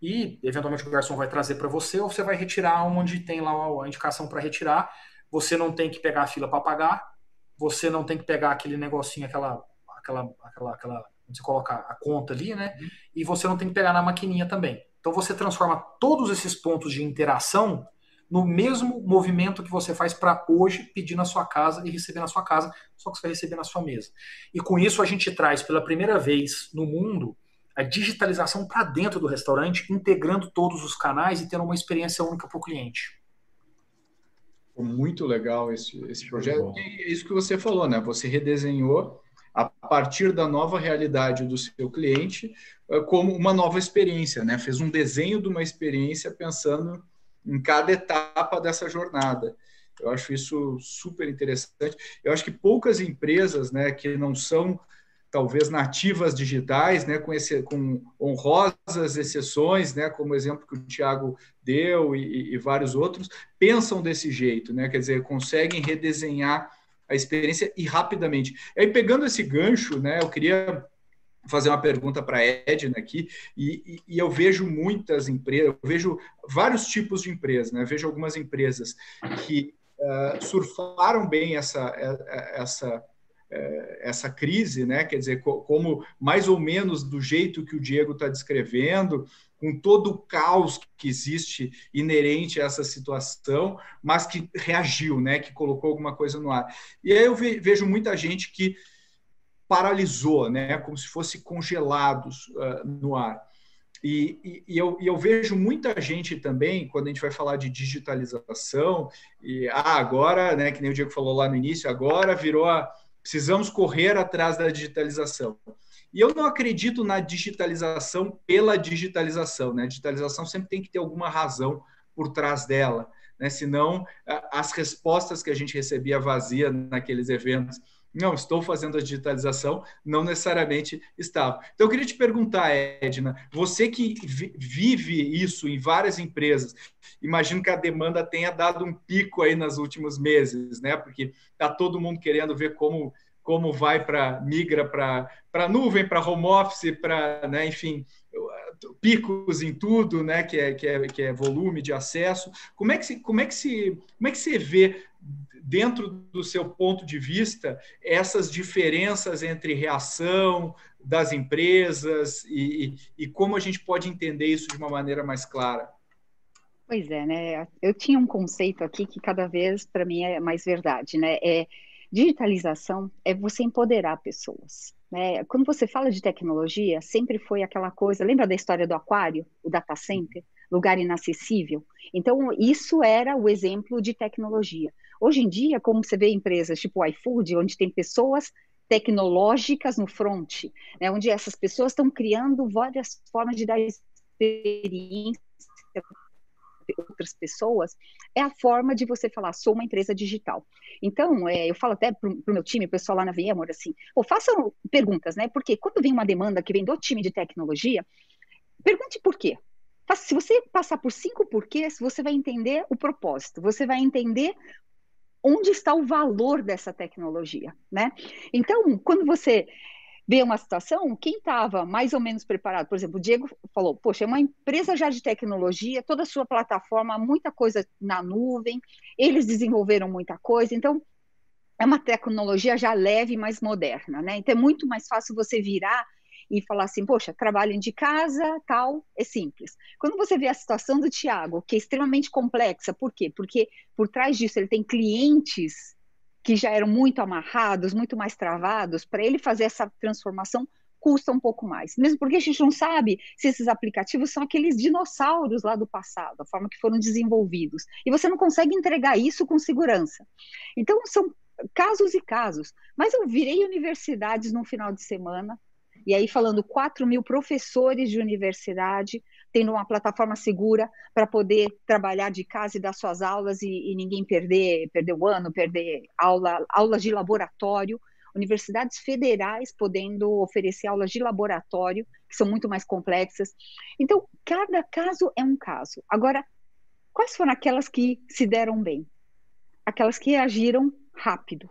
e eventualmente o garçom vai trazer para você ou você vai retirar onde tem lá a indicação para retirar. Você não tem que pegar a fila para pagar, você não tem que pegar aquele negocinho, aquela, aquela, aquela, aquela, você coloca a conta ali, né? Uhum. E você não tem que pegar na maquininha também. Então você transforma todos esses pontos de interação no mesmo movimento que você faz para hoje pedir na sua casa e receber na sua casa, só que você vai receber na sua mesa. E com isso a gente traz pela primeira vez no mundo a digitalização para dentro do restaurante, integrando todos os canais e tendo uma experiência única para o cliente. Muito legal esse, esse projeto. E é isso que você falou, né? Você redesenhou a partir da nova realidade do seu cliente eh, como uma nova experiência, né? Fez um desenho de uma experiência pensando em cada etapa dessa jornada. Eu acho isso super interessante. Eu acho que poucas empresas, né, que não são talvez nativas digitais, né, com, esse, com honrosas exceções, né, como o exemplo que o Tiago deu e, e, vários outros, pensam desse jeito, né, quer dizer, conseguem redesenhar a experiência e rapidamente. E aí, pegando esse gancho, né, eu queria fazer uma pergunta para a Edna aqui, e, e, eu vejo muitas empresas, eu vejo vários tipos de empresas, né, vejo algumas empresas que uh, surfaram bem essa, essa é, essa crise, né? Quer dizer, como mais ou menos do jeito que o Diego está descrevendo, com todo o caos que existe inerente a essa situação, mas que reagiu, né? Que colocou alguma coisa no ar. E aí eu vejo muita gente que paralisou, né? Como se fosse congelados uh, no ar. E, e, e, eu, e, eu, vejo muita gente também, quando a gente vai falar de digitalização, e ah, agora, né, que nem o Diego falou lá no início, agora virou a, Precisamos correr atrás da digitalização. E eu não acredito na digitalização pela digitalização. Né? A digitalização sempre tem que ter alguma razão por trás dela. Né? Senão, as respostas que a gente recebia vazia naqueles eventos não estou fazendo a digitalização, não necessariamente estava. Então, eu queria te perguntar, Edna, você que vive isso em várias empresas, imagino que a demanda tenha dado um pico aí nos últimos meses, né? Porque está todo mundo querendo ver como, como vai para, migra para nuvem, para home office, para, né, enfim, picos em tudo, né, que é, que é, que é volume de acesso. Como é que se, como é que se, como é que você vê dentro do seu ponto de vista, essas diferenças entre reação das empresas e, e, como a gente pode entender isso de uma maneira mais clara? Pois é, né? Eu tinha um conceito aqui que cada vez para mim é mais verdade, né? É digitalização é você empoderar pessoas. Né? Quando você fala de tecnologia, sempre foi aquela coisa. Lembra da história do aquário, o data center? lugar inacessível. Então, isso era o exemplo de tecnologia. Hoje em dia, como você vê empresas tipo o iFood, onde tem pessoas tecnológicas no front, né, onde essas pessoas estão criando várias formas de dar experiência outras pessoas, é a forma de você falar, sou uma empresa digital. Então, é, eu falo até para o meu time, o pessoal lá na VMware, assim, ou façam perguntas, né? Porque quando vem uma demanda que vem do time de tecnologia, pergunte por quê. Se você passar por cinco porquês, você vai entender o propósito, você vai entender onde está o valor dessa tecnologia, né? Então, quando você vê uma situação, quem estava mais ou menos preparado, por exemplo, o Diego falou, poxa, é uma empresa já de tecnologia, toda a sua plataforma, muita coisa na nuvem, eles desenvolveram muita coisa, então é uma tecnologia já leve, mais moderna, né? Então é muito mais fácil você virar e falar assim, poxa, trabalhem de casa, tal, é simples. Quando você vê a situação do Tiago, que é extremamente complexa, por quê? Porque por trás disso ele tem clientes que já eram muito amarrados, muito mais travados, para ele fazer essa transformação custa um pouco mais. Mesmo porque a gente não sabe se esses aplicativos são aqueles dinossauros lá do passado, a forma que foram desenvolvidos. E você não consegue entregar isso com segurança. Então, são casos e casos. Mas eu virei universidades no final de semana, e aí falando 4 mil professores de universidade, tendo uma plataforma segura para poder trabalhar de casa e dar suas aulas e, e, ninguém perder, perder o ano, perder aula, aulas de laboratório, universidades federais podendo oferecer aulas de laboratório, que são muito mais complexas. Então, cada caso é um caso. Agora, quais foram aquelas que se deram bem? Aquelas que agiram rápido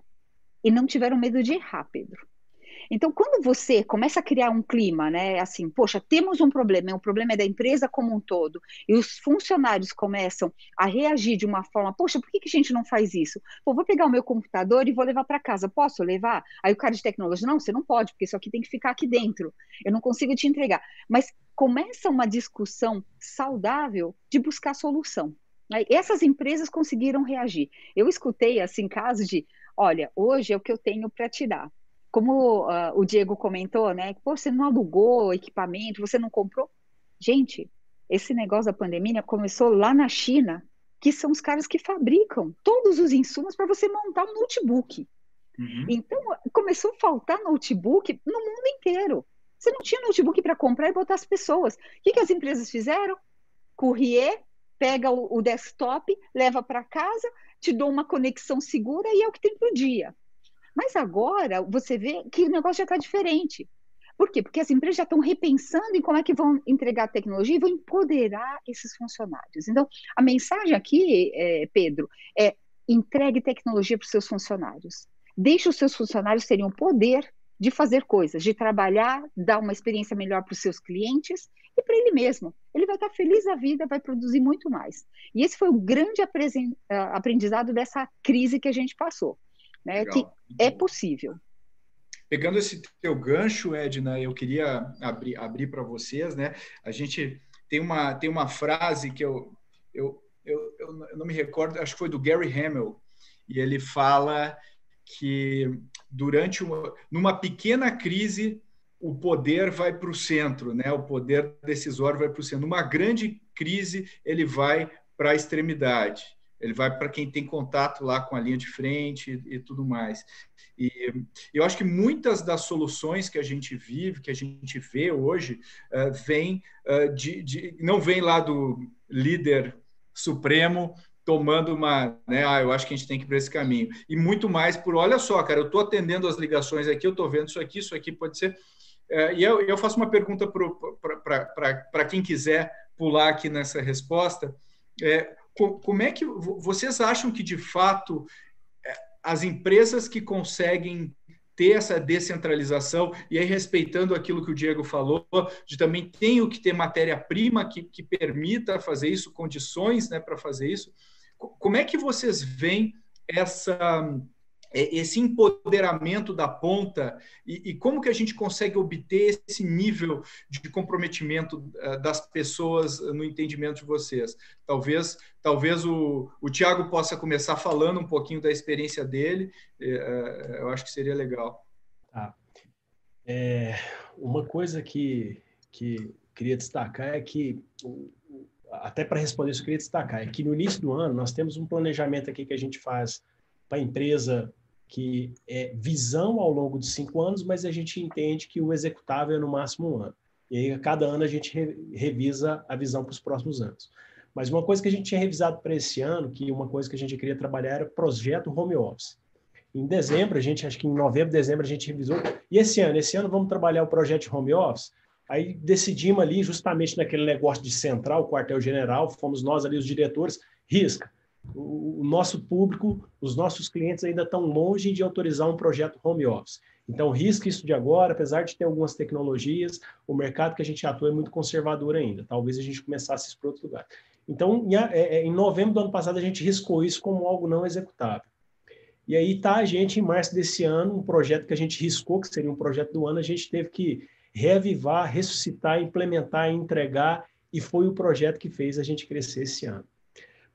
e não tiveram medo de ir rápido. Então, quando você começa a criar um clima, né, assim, poxa, temos um problema, o problema é da empresa como um todo, e os funcionários começam a reagir de uma forma, poxa, por que, que a gente não faz isso? Pô, vou pegar o meu computador e vou levar para casa, posso levar? Aí o cara de tecnologia, não, você não pode, porque isso aqui tem que ficar aqui dentro, eu não consigo te entregar. Mas começa uma discussão saudável de buscar solução. Essas empresas conseguiram reagir. Eu escutei, assim, casos de, olha, hoje é o que eu tenho para te dar como uh, o Diego comentou, né? Pô, você não alugou equipamento, você não comprou. Gente, esse negócio da pandemia começou lá na China, que são os caras que fabricam todos os insumos para você montar um notebook. Uhum. Então, começou a faltar notebook no mundo inteiro. Você não tinha notebook para comprar e botar as pessoas. O que, que as empresas fizeram? Courrier, pega o, o desktop, leva para casa, te dou uma conexão segura e é o que tem para o dia. Mas agora você vê que o negócio já está diferente. Por quê? Porque as empresas já estão repensando em como é que vão entregar a tecnologia e vão empoderar esses funcionários. Então, a mensagem aqui, é, Pedro, é entregue tecnologia para os seus funcionários. Deixe os seus funcionários terem o poder de fazer coisas, de trabalhar, dar uma experiência melhor para os seus clientes e para ele mesmo. Ele vai estar feliz da vida, vai produzir muito mais. E esse foi o grande aprendizado dessa crise que a gente passou né? Que é possível. Pegando esse teu gancho, Edna, eu queria abrir, abrir para vocês, né? A gente tem uma, tem uma frase que eu, eu, eu, eu não me recordo, acho que foi do Gary Hamel, e ele fala que durante uma, numa pequena crise o poder vai para o centro, né? O poder decisório vai para o centro. Numa grande crise ele vai para a extremidade ele vai para quem tem contato lá com a linha de frente e, e tudo mais. E eu acho que muitas das soluções que a gente vive, que a gente vê hoje, uh, vem uh, de, de, não vem lá do líder supremo tomando uma, né, ah, eu acho que a gente tem que ir para esse caminho. E muito mais por, olha só, cara, eu estou atendendo as ligações aqui, eu estou vendo isso aqui, isso aqui pode ser. Uh, e eu, eu faço uma pergunta para quem quiser pular aqui nessa resposta. É, como é que vocês acham que de fato é, as empresas que conseguem ter essa descentralização e aí respeitando aquilo que o Diego falou, de também tenho que ter matéria-prima que, que permita fazer isso, condições né, para fazer isso. Como é que vocês veem essa esse empoderamento da ponta e, e, como que a gente consegue obter esse nível de comprometimento uh, das pessoas no entendimento de vocês. Talvez, talvez o, o Tiago possa começar falando um pouquinho da experiência dele. Uh, eu acho que seria legal. Tá. É, uma coisa que, que queria destacar é que até para responder isso, eu queria destacar é que no início do ano nós temos um planejamento aqui que a gente faz para a empresa que é visão ao longo de cinco anos, mas a gente entende que o executável é no máximo um ano. E aí, a cada ano, a gente re, revisa a visão para os próximos anos. Mas uma coisa que a gente tinha revisado para esse ano, que uma coisa que a gente queria trabalhar era projeto home office. Em dezembro, a gente, acho que em novembro, dezembro, a gente revisou. E esse ano? Esse ano vamos trabalhar o projeto home office. Aí decidimos ali, justamente naquele negócio de central, quartel-general, fomos nós ali, os diretores, risca o, nosso público, os nossos clientes ainda estão longe de autorizar um projeto home office. Então, risque isso de agora, apesar de ter algumas tecnologias, o mercado que a gente atua é muito conservador ainda. Talvez a gente começasse isso para outro lugar. Então, em, é, é, em novembro do ano passado, a gente riscou isso como algo não executável. E aí tá a gente, em março desse ano, um projeto que a gente riscou, que seria um projeto do ano, a gente teve que reavivar, ressuscitar, implementar, entregar, e foi o projeto que fez a gente crescer esse ano.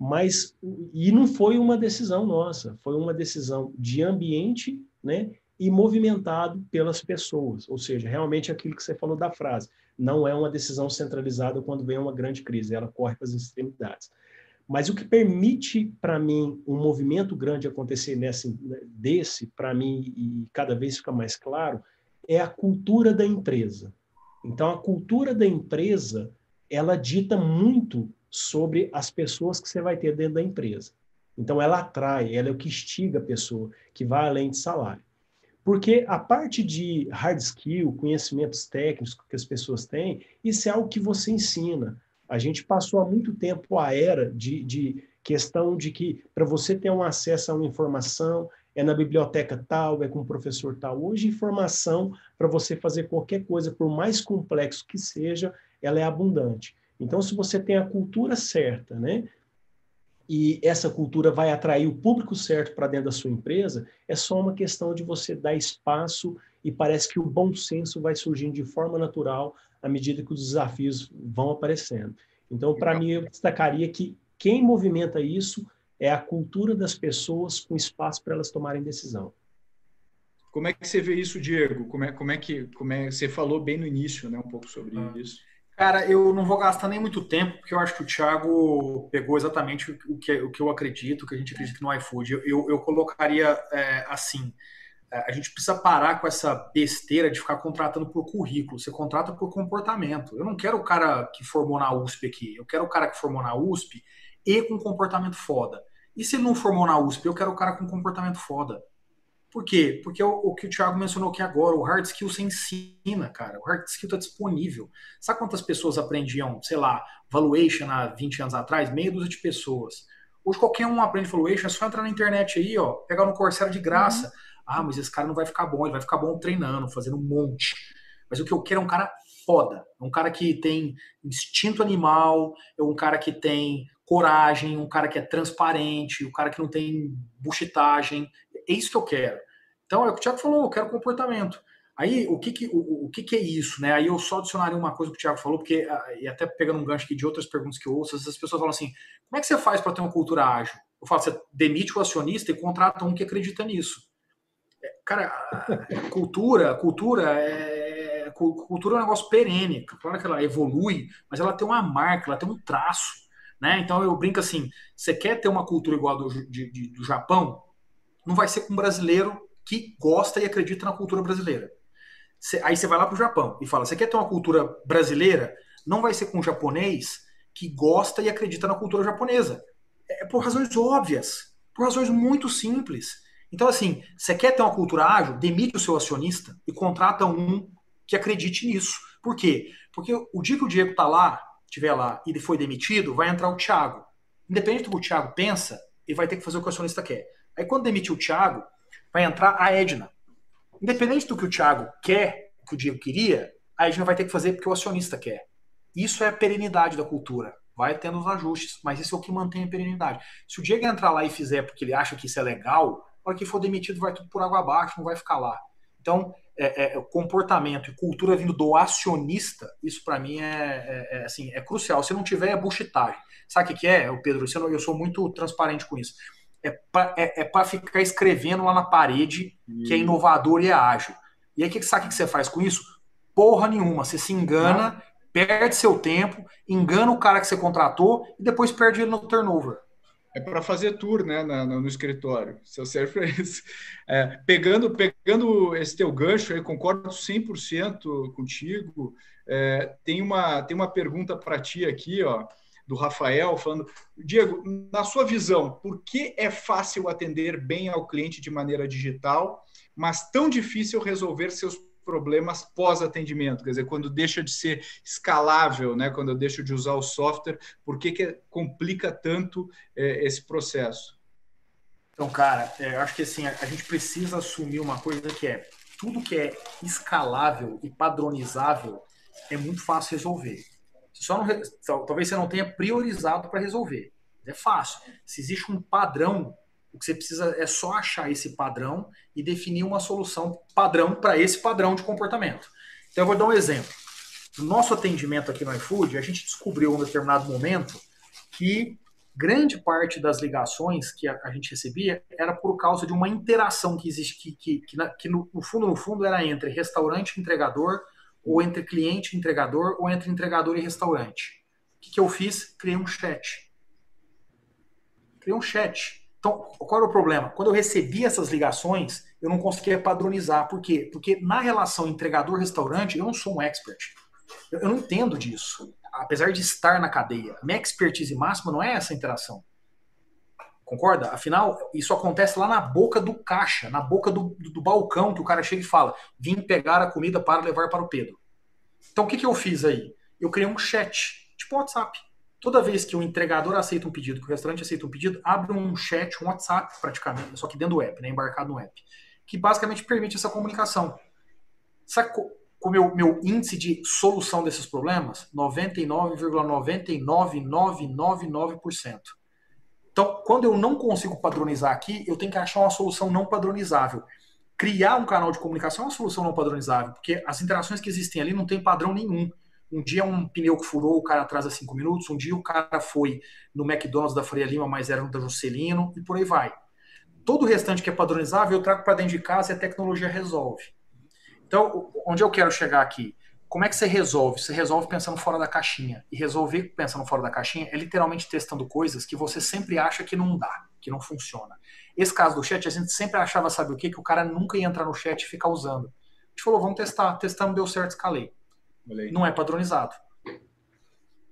Mas, e não foi uma decisão nossa, foi uma decisão de ambiente, né, e movimentado pelas pessoas, ou seja, realmente aquilo que você falou da frase, não é uma decisão centralizada quando vem uma grande crise, ela corre para as extremidades. Mas o que permite para mim um movimento grande acontecer nesse, desse, para mim, e cada vez fica mais claro, é a cultura da empresa. Então, a cultura da empresa, ela dita muito sobre as pessoas que você vai ter dentro da empresa. Então, ela atrai, ela é o que instiga a pessoa, que vai além de salário. Porque a parte de hard skill, conhecimentos técnicos que as pessoas têm, isso é algo que você ensina. A gente passou há muito tempo a era de, de questão de que para você ter um acesso a uma informação, é na biblioteca tal, é com o professor tal. Hoje, informação para você fazer qualquer coisa, por mais complexo que seja, ela é abundante. Então, se você tem a cultura certa, né? E essa cultura vai atrair o público certo para dentro da sua empresa, é só uma questão de você dar espaço e parece que o bom senso vai surgindo de forma natural à medida que os desafios vão aparecendo. Então, para mim, eu destacaria que quem movimenta isso é a cultura das pessoas com espaço para elas tomarem decisão. Como é que você vê isso, Diego? Como é, como é que como é, você falou bem no início, né, um pouco sobre ah. isso? Cara, eu não vou gastar nem muito tempo, porque eu acho que o Thiago pegou exatamente o que, o que eu acredito, o que a gente acredita no iFood. Eu, eu, colocaria é, assim: é, a gente precisa parar com essa besteira de ficar contratando por currículo. Você contrata por comportamento. Eu não quero o cara que formou na USP aqui. Eu quero o cara que formou na USP e com comportamento foda. E se ele não formou na USP, eu quero o cara com comportamento foda. Por quê? Porque o, o, que o Thiago mencionou aqui agora, o hard skill você ensina, cara. O hard skill está disponível. Sabe quantas pessoas aprendiam, sei lá, valuation há 20 anos atrás? Meia dúzia de pessoas. Hoje qualquer um aprende valuation, é só entrar na internet aí, ó, pegar no Coursera de graça. Uhum. Ah, mas esse cara não vai ficar bom, ele vai ficar bom treinando, fazendo um monte. Mas o que eu quero é um cara foda. É um cara que tem instinto animal, é um cara que tem coragem, um cara que é transparente, um cara que não tem buchitagem. É isso que eu quero. Então, é o que o Thiago falou, eu quero comportamento. Aí, o que que, o, o que que é isso, né? Aí eu só adicionaria uma coisa que o Thiago falou, porque, ah, e até pegando um gancho aqui de outras perguntas que eu ouço, as pessoas falam assim, como é que você faz para ter uma cultura ágil? Eu falo, você demite o acionista e contrata um que acredita nisso. É, cara, cultura, cultura é, cultura é um negócio perene. Claro que ela evolui, mas ela tem uma marca, ela tem um traço. Né? Então eu brinco assim: você quer ter uma cultura igual do, de, de, do Japão? Não vai ser com um brasileiro que gosta e acredita na cultura brasileira. Cê, aí você vai lá para o Japão e fala: você quer ter uma cultura brasileira? Não vai ser com um japonês que gosta e acredita na cultura japonesa. É por razões óbvias, por razões muito simples. Então, assim, você quer ter uma cultura ágil? Demite o seu acionista e contrata um que acredite nisso. Por quê? Porque o dia que o Diego está lá, estiver lá e ele foi demitido, vai entrar o Thiago. Independente do que o Thiago pensa, ele vai ter que fazer o que o acionista quer. Aí quando demitir o Thiago, vai entrar a Edna. Independente do que o Thiago quer, que o Diego queria, a Edna vai ter que fazer porque o acionista quer. Isso é a perenidade da cultura. Vai tendo os ajustes, mas isso é o que mantém a perenidade. Se o Diego entrar lá e fizer porque ele acha que isso é legal, na hora que for demitido vai tudo por água abaixo, não vai ficar lá. Então, é, é, comportamento e cultura vindo do acionista, isso para mim é, é, é, assim, é crucial. Se não tiver, é buchitagem. Sabe o que é, Pedro? Eu sou muito transparente com isso. É para é, é ficar escrevendo lá na parede que é inovador e é ágil. E aí, que, sabe o que você faz com isso? Porra nenhuma. Você se engana, não. perde seu tempo, engana o cara que você contratou e depois perde ele no turnover. É para fazer tour né, na, no, no escritório. Seu serve para isso. É, pegando, pegando esse teu gancho, eu concordo 100% contigo. É, tem, uma, tem uma pergunta para ti aqui, ó, do Rafael, falando: Diego, na sua visão, por que é fácil atender bem ao cliente de maneira digital, mas tão difícil resolver seus problemas pós-atendimento, quer dizer, quando deixa de ser escalável, né? quando eu deixo de usar o software, por que, que complica tanto é, esse processo? Então, cara, é, acho que assim, a, a gente precisa assumir uma coisa que é tudo que é escalável e padronizável é muito fácil resolver. Só não, talvez você não tenha priorizado para resolver. É fácil. Se existe um padrão o que você precisa é só achar esse padrão e definir uma solução padrão para esse padrão de comportamento. Então, eu vou dar um exemplo. No nosso atendimento aqui no iFood, a gente descobriu em um determinado momento que grande parte das ligações que a, gente recebia era por causa de uma interação que existe, que, que, que, no, no, fundo, no fundo, era entre restaurante e entregador, ou entre cliente e entregador, ou entre entregador e restaurante. O que, que eu fiz? Criei um chat. Criei um chat então, qual era o problema? Quando eu recebia essas ligações, eu não conseguia padronizar. Por quê? Porque na relação entregador-restaurante, eu não sou um expert. Eu, não entendo disso. Apesar de estar na cadeia. Minha expertise máxima não é essa interação. Concorda? Afinal, isso acontece lá na boca do caixa, na boca do, do, do balcão, que o cara chega e fala: vim pegar a comida para levar para o Pedro. Então, o que, que eu fiz aí? Eu criei um chat, tipo WhatsApp toda vez que o entregador aceita um pedido, que o restaurante aceita um pedido, abre um chat, um WhatsApp praticamente, só que dentro do app, né, embarcado no app, que basicamente permite essa comunicação. Sabe com o meu, meu índice de solução desses problemas? 99,99999%. Então, quando eu não consigo padronizar aqui, eu tenho que achar uma solução não padronizável. Criar um canal de comunicação é uma solução não padronizável, porque as interações que existem ali não tem padrão nenhum. Um dia um pneu que furou, o cara atrasa cinco minutos. Um dia o cara foi no McDonald's da Faria Lima, mas era no da Juscelino, e por aí vai. Todo o restante que é padronizável eu trago para dentro de casa e a tecnologia resolve. Então, onde eu quero chegar aqui? Como é que você resolve? Você resolve pensando fora da caixinha. E resolver pensando fora da caixinha é literalmente testando coisas que você sempre acha que não dá, que não funciona. Esse caso do chat, a gente sempre achava, sabe o quê? Que o cara nunca ia entrar no chat e ficar usando. A gente falou, vamos testar. Testamos, deu certo, escalei. Não é padronizado.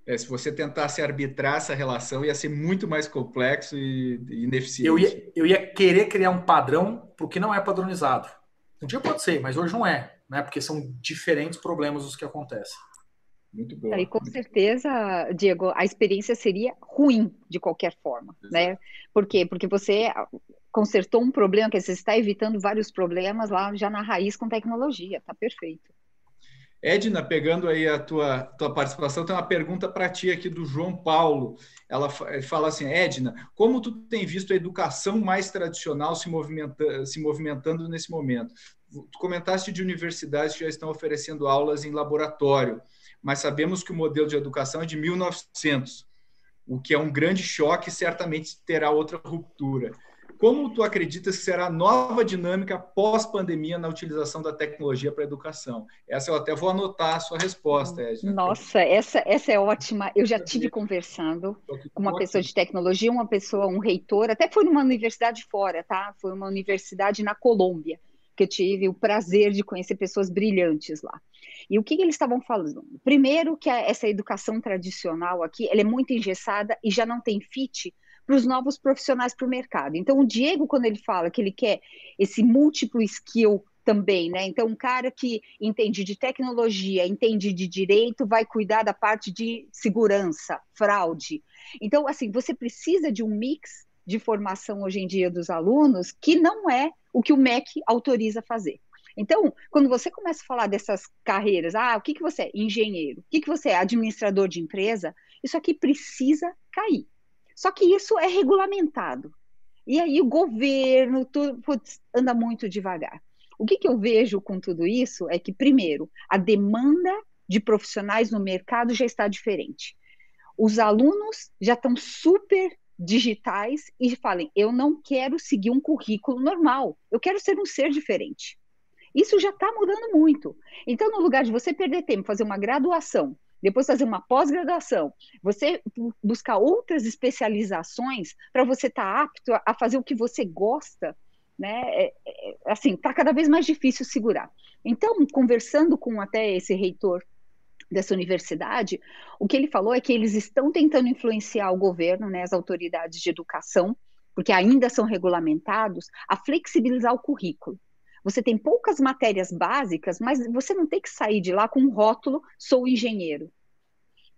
É, se você tentasse arbitrar essa relação, ia ser muito mais complexo e, ineficiente. Eu ia, eu ia querer criar um padrão porque não é padronizado. Um dia pode ser, mas hoje não é, né? Porque são diferentes problemas os que acontecem. Muito bom. E com certeza, Diego, a experiência seria ruim de qualquer forma, Exato. né? Por quê? Porque você consertou um problema, que você está evitando vários problemas lá já na raiz com tecnologia, tá perfeito. Edna, pegando aí a tua, tua participação, tem uma pergunta para ti aqui do João Paulo. Ela fala assim, Edna, como tu tem visto a educação mais tradicional se, movimenta, se movimentando nesse momento? Tu comentaste de universidades que já estão oferecendo aulas em laboratório, mas sabemos que o modelo de educação é de 1900, o que é um grande choque e certamente terá outra ruptura. Como tu acreditas que será a nova dinâmica pós-pandemia na utilização da tecnologia para a educação? Essa eu até vou anotar a sua resposta, Edna. Nossa, essa, essa é ótima. Eu já tive conversando com uma pessoa de tecnologia, uma pessoa, um reitor, até foi numa universidade fora, tá? Foi uma universidade na Colômbia, que eu tive o prazer de conhecer pessoas brilhantes lá. E o que, que eles estavam falando? Primeiro, que essa educação tradicional aqui, ela é muito engessada e já não tem fit para os novos profissionais para o mercado. Então, o Diego, quando ele fala que ele quer esse múltiplo skill também, né? Então, um cara que entende de tecnologia, entende de direito, vai cuidar da parte de segurança, fraude. Então, assim, você precisa de um mix de formação hoje em dia dos alunos que não é o que o MEC autoriza fazer. Então, quando você começa a falar dessas carreiras, ah, o que, que você é? Engenheiro, o que, que você é? Administrador de empresa, isso aqui precisa cair. Só que isso é regulamentado. E aí o governo tudo, putz, anda muito devagar. O que, que eu vejo com tudo isso é que, primeiro, a demanda de profissionais no mercado já está diferente. Os alunos já estão super digitais e falem: eu não quero seguir um currículo normal, eu quero ser um ser diferente. Isso já está mudando muito. Então, no lugar de você perder tempo, fazer uma graduação depois fazer uma pós-graduação, você buscar outras especializações para você estar tá apto a fazer o que você gosta, né? É, é, assim, está cada vez mais difícil segurar. Então, conversando com até esse reitor dessa universidade, o que ele falou é que eles estão tentando influenciar o governo, né, as autoridades de educação, porque ainda são regulamentados, a flexibilizar o currículo. Você tem poucas matérias básicas, mas você não tem que sair de lá com um rótulo, sou engenheiro.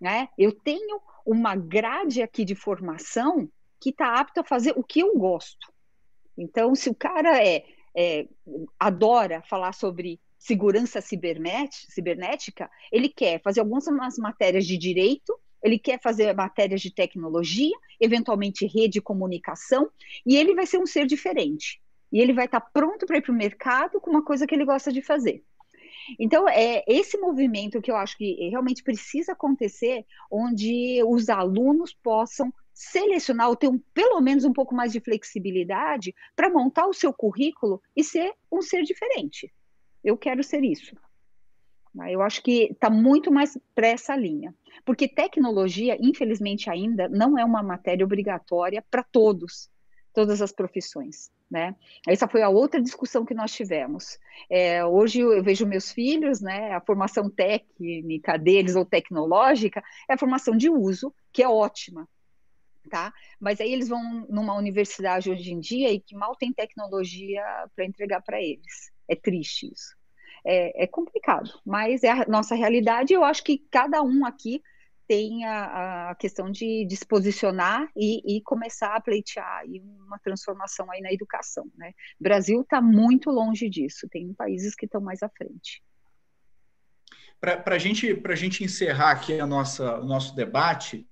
Né? Eu tenho uma grade aqui de formação que está apto a fazer o que eu gosto. Então, se o cara é, é adora falar sobre segurança cibernética, ele quer fazer algumas matérias de direito, ele quer fazer matérias de tecnologia, eventualmente rede de comunicação, e ele vai ser um ser diferente. E ele vai estar pronto para ir para o mercado com uma coisa que ele gosta de fazer. Então, é esse movimento que eu acho que realmente precisa acontecer, onde os alunos possam selecionar ou ter um, pelo menos um pouco mais de flexibilidade para montar o seu currículo e ser um ser diferente. Eu quero ser isso. Eu acho que está muito mais para essa linha. Porque tecnologia, infelizmente, ainda não é uma matéria obrigatória para todos, todas as profissões. Né? Essa foi a outra discussão que nós tivemos. É, hoje eu vejo meus filhos, né, a formação técnica deles ou tecnológica é a formação de uso, que é ótima, tá? Mas aí eles vão numa universidade hoje em dia e que mal tem tecnologia para entregar para eles. É triste isso. É, é, complicado, mas é a nossa realidade. Eu acho que cada um aqui tem a, a questão de, de se posicionar e, e, começar a pleitear uma transformação aí na educação. Né? O Brasil está muito longe disso, tem países que estão mais à frente. Para gente, a gente encerrar aqui a nossa, o nosso debate,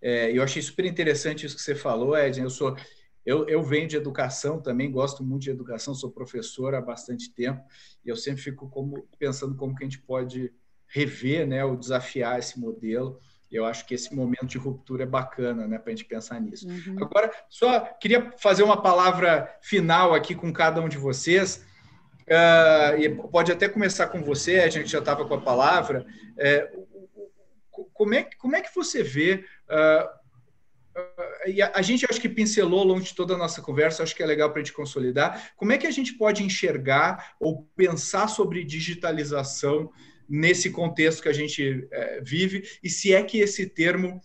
é, eu achei super interessante isso que você falou, Edson. Eu sou eu, eu venho de educação também, gosto muito de educação, sou professor há bastante tempo, e eu sempre fico como, pensando como que a gente pode rever, né, ou desafiar esse modelo eu acho que esse momento de ruptura é bacana, né, para a gente pensar nisso. Uhum. Agora, só queria fazer uma palavra final aqui com cada um de vocês. Uh, e pode até começar com você, a gente já estava com a palavra. É, como, é, como é que você vê? Uh, e a, a, gente acho que pincelou ao longo de toda a nossa conversa, acho que é legal para a gente consolidar. Como é que a gente pode enxergar ou pensar sobre digitalização nesse contexto que a gente é, vive e se é que esse termo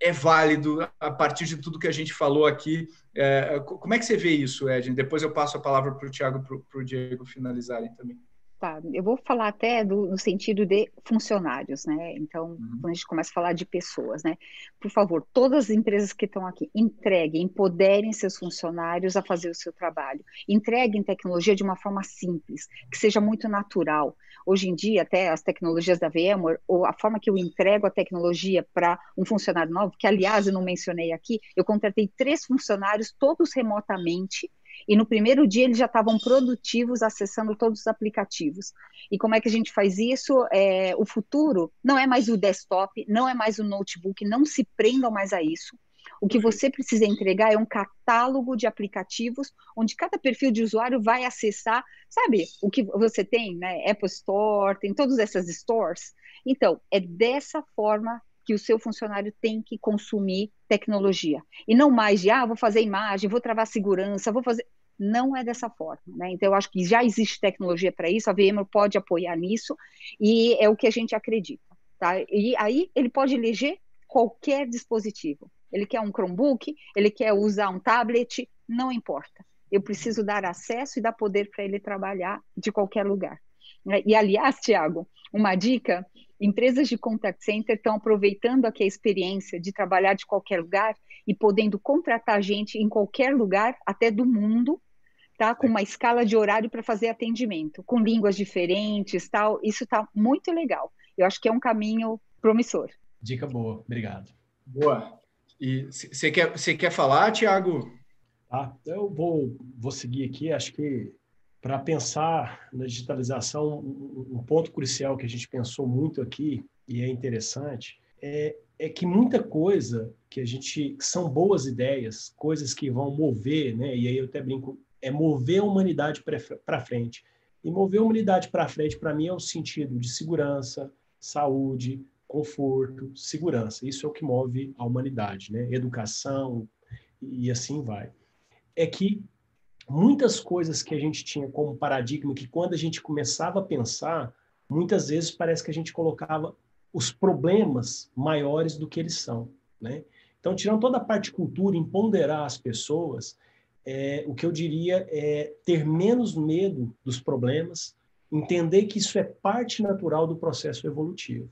é, é válido a partir de tudo que a gente falou aqui. É, como é que você vê isso, Edna? Depois eu passo a palavra para o Tiago e para o Diego finalizarem também. Tá, eu vou falar até do, no sentido de funcionários, né? Então, uhum. quando a gente começa a falar de pessoas, né? Por favor, todas as empresas que estão aqui, entreguem, empoderem seus funcionários a fazer o seu trabalho. Entreguem tecnologia de uma forma simples, que seja muito natural. Hoje em dia, até as tecnologias da VMware, ou a forma que eu entrego a tecnologia para um funcionário novo, que aliás eu não mencionei aqui, eu contratei três funcionários, todos remotamente, e no primeiro dia eles já estavam produtivos acessando todos os aplicativos. E como é que a gente faz isso? É, o futuro não é mais o desktop, não é mais o notebook, não se prendam mais a isso. O que você precisa entregar é um catálogo de aplicativos onde cada perfil de usuário vai acessar, sabe, o que você tem, né? Apple Store, tem todas essas stores. Então, é dessa forma que o seu funcionário tem que consumir tecnologia. E não mais de, ah, vou fazer imagem, vou travar segurança, vou fazer. Não é dessa forma, né? Então, eu acho que já existe tecnologia para isso, a VMware pode apoiar nisso, e é o que a gente acredita, tá? E aí ele pode eleger qualquer dispositivo. Ele quer um Chromebook, ele quer usar um tablet, não importa. Eu preciso dar acesso e dar poder para ele trabalhar de qualquer lugar. E, aliás, Tiago, uma dica Empresas de contact center estão aproveitando aqui a experiência de trabalhar de qualquer lugar e podendo contratar gente em qualquer lugar, até do mundo, tá? Com uma escala de horário para fazer atendimento, com línguas diferentes, tal. Isso está muito legal. Eu acho que é um caminho promissor. Dica boa, obrigado. Boa. E você quer, você quer falar, Tiago? Ah, eu vou, vou seguir aqui. Acho que para pensar na digitalização, um ponto crucial que a gente pensou muito aqui, e é interessante, é, é que muita coisa que a gente. São boas ideias, coisas que vão mover, né? e aí eu até brinco, é mover a humanidade para frente. E mover a humanidade para frente, para mim, é o sentido de segurança, saúde, conforto, segurança. Isso é o que move a humanidade, né? Educação e assim vai. É que muitas coisas que a gente tinha como paradigma, que quando a gente começava a pensar, muitas vezes parece que a gente colocava os problemas maiores do que eles são, né? Então, tirando toda a parte de cultura, empoderar as pessoas, é, o que eu diria é ter menos medo dos problemas, entender que isso é parte natural do processo evolutivo.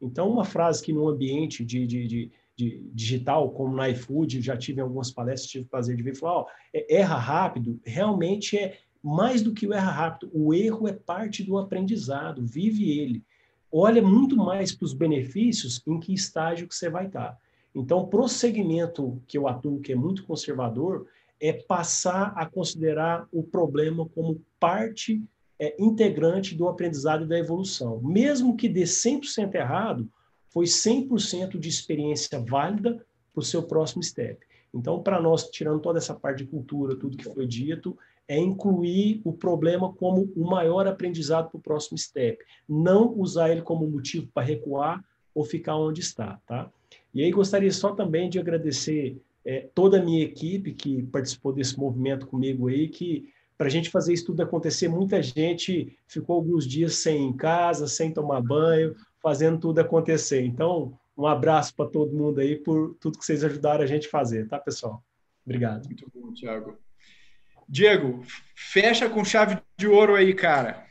Então, uma frase que num ambiente de, de, de, de digital, como na iFood, já tive algumas palestras, tive o prazer de ver, falar, ó, é, erra rápido, realmente é mais do que o erra rápido, o erro é parte do aprendizado, vive ele. Olha muito mais para os benefícios em que estágio que você vai estar. Então, o prosseguimento que eu atuo, que é muito conservador, é passar a considerar o problema como parte é, integrante do aprendizado e da evolução. Mesmo que dê 100% errado, foi 100% de experiência válida para o seu próximo step. Então, para nós, tirando toda essa parte de cultura, tudo que foi dito, é incluir o problema como o maior aprendizado para o próximo step. Não usar ele como motivo para recuar ou ficar onde está, tá? E aí gostaria só também de agradecer é, toda a minha equipe que participou desse movimento comigo aí, que para a gente fazer isso tudo acontecer, muita gente ficou alguns dias sem ir em casa, sem tomar banho, fazendo tudo acontecer. Então, um abraço para todo mundo aí por tudo que vocês ajudaram a gente a fazer, tá, pessoal? Obrigado. Muito bom, Thiago. Diego, fecha com chave de ouro aí, cara.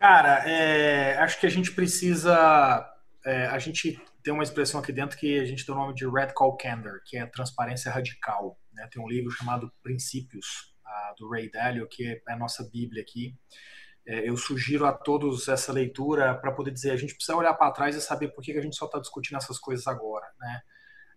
Cara, é, acho que a gente precisa. É, a gente tem uma expressão aqui dentro que a gente dá o nome de Radical Candor, que é transparência radical. Né? Tem um livro chamado Princípios, uh, do Ray Dalio, que é a nossa Bíblia aqui. É, eu sugiro a todos essa leitura para poder dizer a gente precisa olhar para trás e saber por que, que a gente só está discutindo essas coisas agora, né?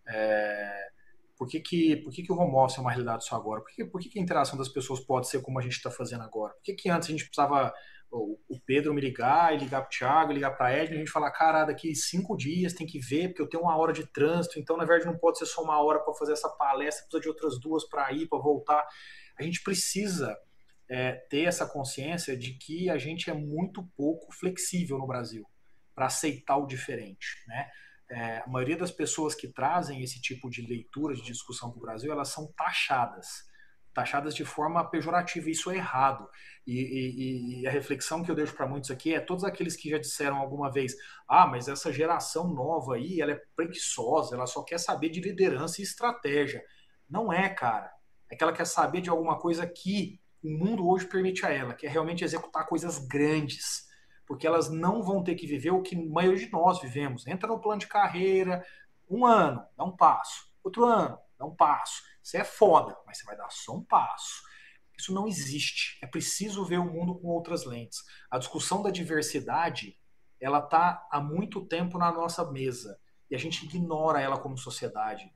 É, por que, que, por que, que o home office é uma realidade só agora? Por que, por que, que a interação das pessoas pode ser como a gente está fazendo agora? Por que, que antes a gente precisava o, Pedro me ligar, e ligar para o Thiago, ligar para a Edna, a gente falar, cara, daqui cinco dias tem que ver, porque eu tenho uma hora de trânsito, então na verdade não pode ser só uma hora para fazer essa palestra, precisa de outras duas para ir, para voltar. A gente precisa é, ter essa consciência de que a gente é muito pouco flexível no Brasil para aceitar o diferente, né? É, a maioria das pessoas que trazem esse tipo de leitura, de discussão para o Brasil, elas são taxadas taxadas de forma pejorativa. Isso é errado. E, e, e a reflexão que eu deixo para muitos aqui é todos aqueles que já disseram alguma vez: ah, mas essa geração nova aí, ela é preguiçosa, ela só quer saber de liderança e estratégia. Não é, cara. É que ela quer saber de alguma coisa que o mundo hoje permite a ela, que é realmente executar coisas grandes. Porque elas não vão ter que viver o que a maioria de nós vivemos. Entra no plano de carreira, um ano, dá um passo. Outro ano, dá um passo. Você é foda, mas você vai dar só um passo. Isso não existe. É preciso ver o mundo com outras lentes. A discussão da diversidade, ela está há muito tempo na nossa mesa e a gente ignora ela como sociedade.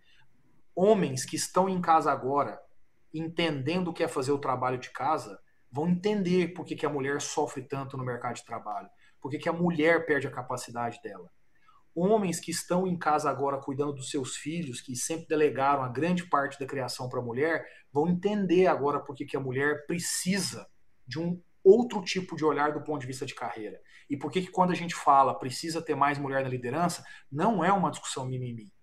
Homens que estão em casa agora, entendendo que é fazer o trabalho de casa, vão entender por que, que a mulher sofre tanto no mercado de trabalho, por que, que a mulher perde a capacidade dela homens que estão em casa agora cuidando dos seus filhos, que sempre delegaram a grande parte da criação para a mulher, vão entender agora por que a mulher precisa de um outro tipo de olhar do ponto de vista de carreira. E por que quando a gente fala precisa ter mais mulher na liderança, não é uma discussão mimimi.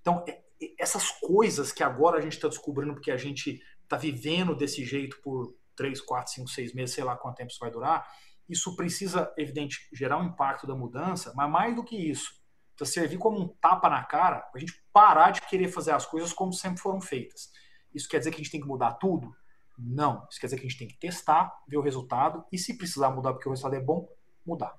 Então, é, essas coisas que agora a gente está descobrindo porque a gente está vivendo desse jeito por 3, 4, 5, 6 meses, sei lá quanto tempo isso vai durar, isso precisa, evidente, gerar um impacto da mudança, mas mais do que isso, precisa servir como um tapa na cara para a gente parar de querer fazer as coisas como sempre foram feitas. Isso quer dizer que a gente tem que mudar tudo? Não. Isso quer dizer que a gente tem que testar, ver o resultado e, se precisar mudar porque o resultado é bom, mudar.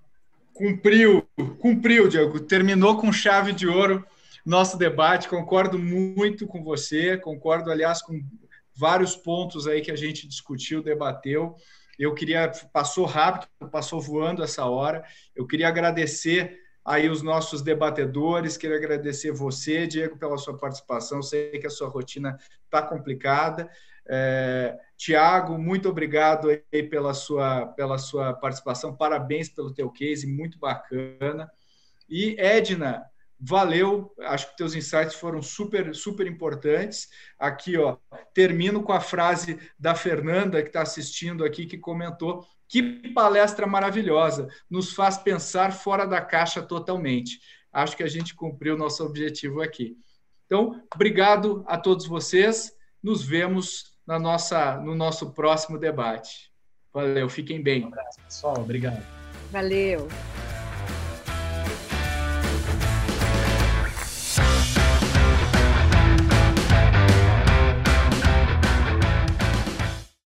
Cumpriu, cumpriu, Diego. Terminou com chave de ouro nosso debate. Concordo muito com você, concordo, aliás, com vários pontos aí que a gente discutiu, debateu. Eu queria, passou rápido, passou voando essa hora. Eu queria agradecer aí os nossos debatedores. Queria agradecer você, Diego, pela sua participação. Sei que a sua rotina está complicada. É, Tiago, muito obrigado aí pela sua, pela sua participação. Parabéns pelo teu case, muito bacana. E Edna, valeu. Acho que teus insights foram super, super importantes. Aqui, ó, termino com a frase da Fernanda que está assistindo aqui, que comentou que palestra maravilhosa! Nos faz pensar fora da caixa totalmente. Acho que a gente cumpriu nosso objetivo aqui. Então, obrigado a todos vocês. Nos vemos na nossa, no nosso próximo debate. Valeu, fiquem bem. Um abraço, pessoal. Obrigado. Valeu.